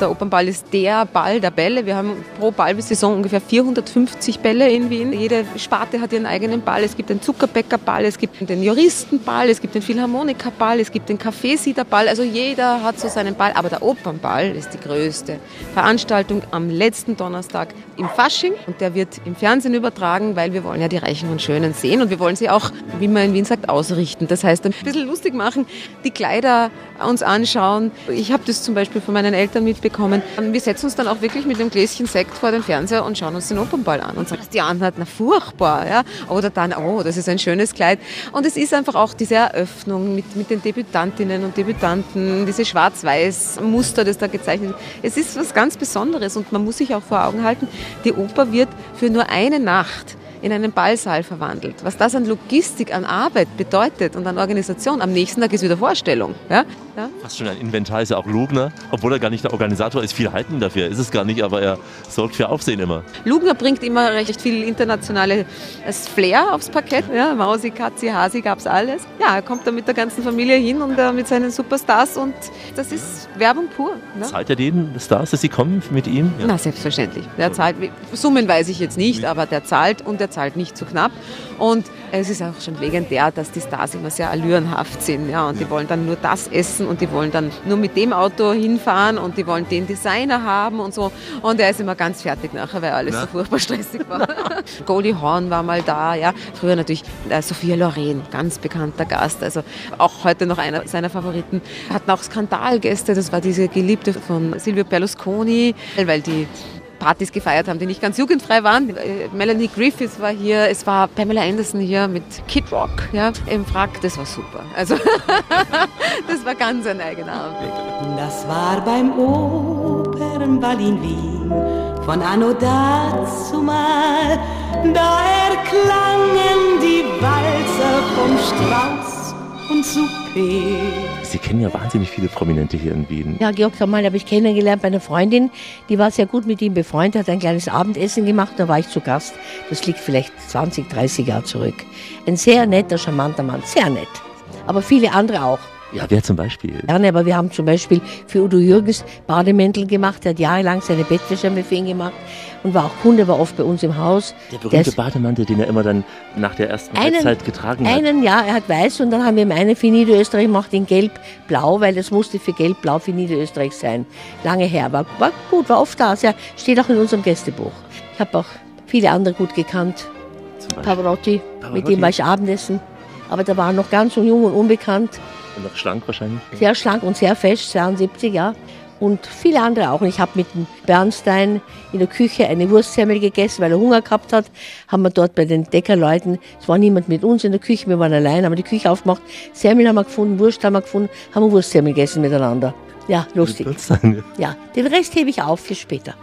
Der Opernball ist der Ball der Bälle. Wir haben pro Ballsaison ungefähr 450 Bälle in Wien. Jede Sparte hat ihren eigenen Ball. Es gibt den Zuckerbäckerball, es gibt den Juristenball, es gibt den Philharmonikerball, es gibt den Kaffeesiederball. Also jeder hat so seinen Ball. Aber der Opernball ist die größte Veranstaltung am letzten Donnerstag im Fasching. Und der wird im Fernsehen übertragen, weil wir wollen ja die Reichen und Schönen sehen. Und wir wollen sie auch, wie man in Wien sagt, ausrichten. Das heißt, ein bisschen lustig machen, die Kleider uns anschauen. Ich habe das zum Beispiel von meinen Eltern mitbekommen. Wir setzen uns dann auch wirklich mit einem Gläschen Sekt vor den Fernseher und schauen uns den Opernball an und sagen, die anhat, na furchtbar. Ja? Oder dann, oh, das ist ein schönes Kleid. Und es ist einfach auch diese Eröffnung mit, mit den Debütantinnen und Debütanten, diese schwarz-weiß Muster, das da gezeichnet wird. Es ist was ganz Besonderes und man muss sich auch vor Augen halten, die Oper wird für nur eine Nacht in einen Ballsaal verwandelt. Was das an Logistik, an Arbeit bedeutet und an Organisation. Am nächsten Tag ist wieder Vorstellung. Ja? Ja? Fast schon ein Inventar ist ja auch Lugner, obwohl er gar nicht der Organisator ist. Viel halten dafür ist es gar nicht, aber er sorgt für Aufsehen immer. Lugner bringt immer recht viel internationales Flair aufs Parkett. Ja, Mausi, Katzi, Hasi gab es alles. Ja, er kommt da mit der ganzen Familie hin und äh, mit seinen Superstars und das ist Werbung pur. Ne? Zahlt er den Stars, dass sie kommen mit ihm? Ja. Na, selbstverständlich. Der zahlt, Summen weiß ich jetzt nicht, aber der zahlt und der zahlt nicht zu knapp. Und es ist auch schon legendär, dass die Stars immer sehr allürenhaft sind. Ja, und die wollen dann nur das essen und die wollen dann nur mit dem Auto hinfahren und die wollen den Designer haben und so. Und er ist immer ganz fertig nachher, weil alles Na? so furchtbar stressig war. Goldie Horn war mal da, ja. Früher natürlich äh, Sophia Loren, ganz bekannter Gast. Also auch heute noch einer seiner Favoriten. Hatten auch Skandalgäste, das war diese Geliebte von Silvio Berlusconi, weil die Partys gefeiert haben, die nicht ganz jugendfrei waren. Äh, Melanie Griffiths war hier, es war Pamela Anderson hier mit Kid Rock ja, im Frack. Das war super. Also das war ganz ein eigener Abend. Das war beim Opernball in Wien von Anno dazumal. Da erklangen die Walzer vom Strauß und Souper. Sie kennen ja wahnsinnig viele Prominente hier in Wien. Ja, Georg Samal habe ich kennengelernt bei einer Freundin, die war sehr gut mit ihm befreundet, hat ein kleines Abendessen gemacht, da war ich zu Gast. Das liegt vielleicht 20, 30 Jahre zurück. Ein sehr netter, charmanter Mann, sehr nett. Aber viele andere auch. Ja, wer zum Beispiel? Gerne, aber wir haben zum Beispiel für Udo Jürgens Bademäntel gemacht. Er hat jahrelang seine Bettwäsche mit ihn gemacht und war auch Kunde, war oft bei uns im Haus. Der berühmte ist- Bademantel, den er immer dann nach der ersten Halbzeit getragen hat. Einen, ja, er hat weiß und dann haben wir ihm eine für Niederösterreich gemacht in gelb-blau, weil das musste für gelb-blau für Niederösterreich sein. Lange her, war, war gut, war oft da, sehr, steht auch in unserem Gästebuch. Ich habe auch viele andere gut gekannt. Pavarotti, mit dem war ich Abendessen. Aber da war er noch ganz so jung und unbekannt, Und noch schlank wahrscheinlich. sehr schlank und sehr fest, 72, ja. Und viele andere auch. Und ich habe mit dem Bernstein in der Küche eine Wurstsemmel gegessen, weil er Hunger gehabt hat. Haben wir dort bei den Deckerleuten, es war niemand mit uns in der Küche, wir waren allein, haben wir die Küche aufgemacht. Semmel haben wir gefunden, Wurst haben wir gefunden, haben wir Wurstsemmel gegessen miteinander. Ja, lustig. Ja, den Rest hebe ich auf für später.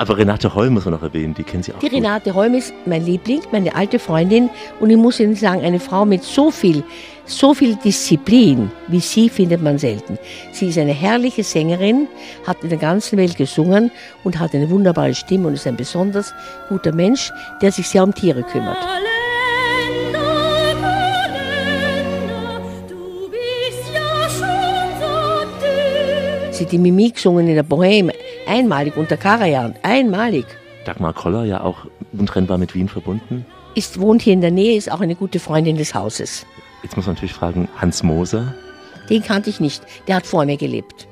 Aber Renate Holl muss man noch erwähnen, die kennen Sie auch. Die Renate Holm ist mein Liebling, meine alte Freundin. Und ich muss Ihnen sagen, eine Frau mit so viel, so viel Disziplin wie sie findet man selten. Sie ist eine herrliche Sängerin, hat in der ganzen Welt gesungen und hat eine wunderbare Stimme und ist ein besonders guter Mensch, der sich sehr um Tiere kümmert. Sie die Mimik gesungen in der Bohème, einmalig unter Karajan, einmalig. Dagmar Koller ja auch untrennbar mit Wien verbunden. Ist, wohnt hier in der Nähe, ist auch eine gute Freundin des Hauses. Jetzt muss man natürlich fragen, Hans Moser. Den kannte ich nicht. Der hat vor mir gelebt.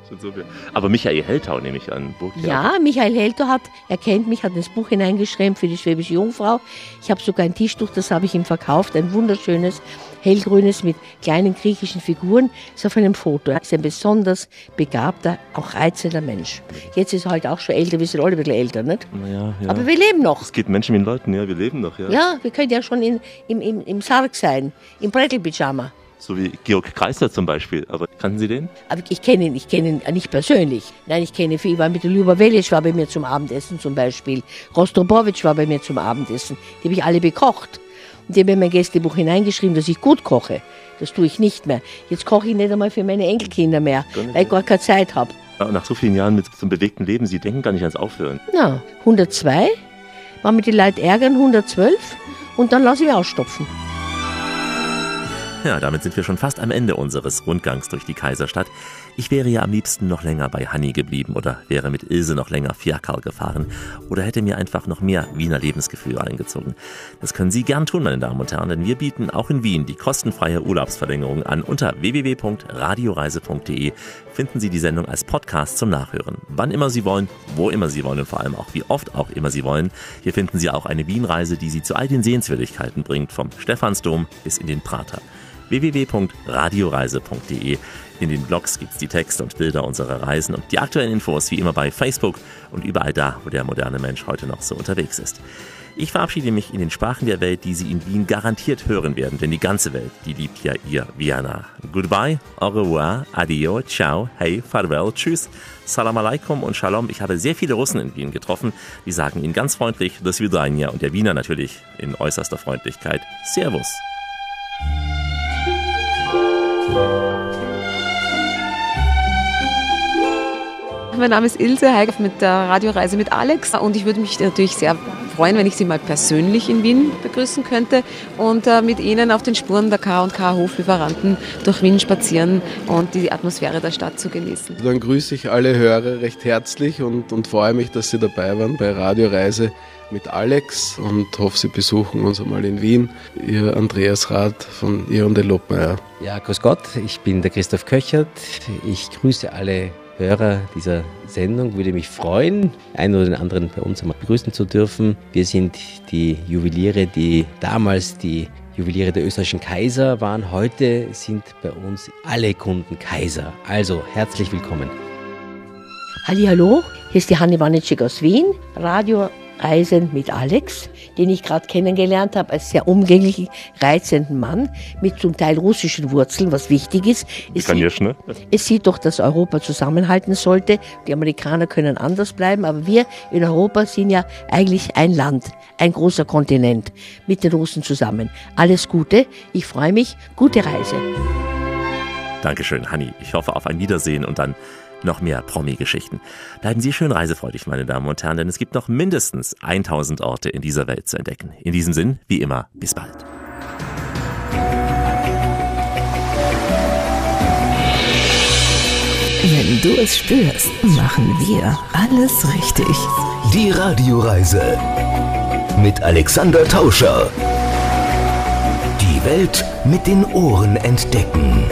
Aber Michael Heltau nehme ich an. Burgtheater. Ja, Michael Helter hat, er kennt mich, hat ins Buch hineingeschrieben für die Schwäbische Jungfrau. Ich habe sogar ein Tischtuch, das habe ich ihm verkauft, ein wunderschönes, hellgrünes mit kleinen griechischen Figuren. Ist auf einem Foto. Er ist ein besonders begabter, auch reizender Mensch. Jetzt ist er halt auch schon älter, wir sind alle ein bisschen älter, nicht? Naja, ja. Aber wir leben noch. Es geht Menschen den Leuten, ja, wir leben noch, ja. Ja, wir können ja schon in, im, im, im Sarg sein, im Brettelpyjama. So wie Georg Kreisler zum Beispiel. Aber kannten Sie den? Aber ich kenne ihn, ich kenne ihn nicht persönlich. Nein, ich kenne viel. Ich war mit der Ljuba Velic war bei mir zum Abendessen zum Beispiel. Rostropowitsch war bei mir zum Abendessen. Die habe ich alle bekocht. Die haben in mein Gästebuch hineingeschrieben, dass ich gut koche. Das tue ich nicht mehr. Jetzt koche ich nicht einmal für meine Enkelkinder mehr, weil ich gar keine Zeit habe. Nach so vielen Jahren mit so einem bewegten Leben, Sie denken gar nicht ans Aufhören. Na, 102, war mit den Leuten ärgern, 112 und dann lasse ich mich ausstopfen. Ja, damit sind wir schon fast am Ende unseres Rundgangs durch die Kaiserstadt. Ich wäre ja am liebsten noch länger bei Hanni geblieben oder wäre mit Ilse noch länger Fiakerl gefahren oder hätte mir einfach noch mehr Wiener Lebensgefühl eingezogen. Das können Sie gern tun, meine Damen und Herren, denn wir bieten auch in Wien die kostenfreie Urlaubsverlängerung an. Unter www.radioreise.de finden Sie die Sendung als Podcast zum Nachhören. Wann immer Sie wollen, wo immer Sie wollen und vor allem auch wie oft auch immer Sie wollen. Hier finden Sie auch eine Wienreise, die Sie zu all den Sehenswürdigkeiten bringt, vom Stephansdom bis in den Prater www.radioreise.de. In den Blogs gibt es die Texte und Bilder unserer Reisen und die aktuellen Infos wie immer bei Facebook und überall da, wo der moderne Mensch heute noch so unterwegs ist. Ich verabschiede mich in den Sprachen der Welt, die Sie in Wien garantiert hören werden, denn die ganze Welt, die liebt ja ihr Vienna. Goodbye, au revoir, adio, ciao, hey, farewell, tschüss, salam alaikum und shalom. Ich habe sehr viele Russen in Wien getroffen, die sagen Ihnen ganz freundlich, das Vidania und der Wiener natürlich in äußerster Freundlichkeit, Servus. Mein Name ist Ilse Heig mit der Radioreise mit Alex und ich würde mich natürlich sehr freuen, wenn ich Sie mal persönlich in Wien begrüßen könnte und äh, mit Ihnen auf den Spuren der K&K Hoflieferanten durch Wien spazieren und die Atmosphäre der Stadt zu genießen. Dann grüße ich alle Hörer recht herzlich und, und freue mich, dass Sie dabei waren bei Radioreise mit Alex und hoffe, Sie besuchen uns einmal in Wien. Ihr Andreas Rath von Ihr und Lobmeier. Ja, grüß Gott, ich bin der Christoph Köchert. Ich grüße alle Hörer dieser Sendung. Würde mich freuen, einen oder den anderen bei uns einmal begrüßen zu dürfen. Wir sind die Juweliere, die damals die Juweliere der österreichischen Kaiser waren. Heute sind bei uns alle Kunden Kaiser. Also herzlich willkommen. Hallo, hier ist die Hanne Wanitschik aus Wien, Radio Reisen mit Alex, den ich gerade kennengelernt habe als sehr umgänglichen, reizenden Mann mit zum Teil russischen Wurzeln, was wichtig ist. Es, sieht, ne? es sieht doch, dass Europa zusammenhalten sollte. Die Amerikaner können anders bleiben, aber wir in Europa sind ja eigentlich ein Land, ein großer Kontinent mit den Russen zusammen. Alles Gute, ich freue mich, gute Reise. Dankeschön, Hanni. Ich hoffe auf ein Wiedersehen und dann noch mehr Promi-Geschichten. Bleiben Sie schön reisefreudig, meine Damen und Herren, denn es gibt noch mindestens 1000 Orte in dieser Welt zu entdecken. In diesem Sinn, wie immer, bis bald. Wenn du es spürst, machen wir alles richtig. Die Radioreise mit Alexander Tauscher. Die Welt mit den Ohren entdecken.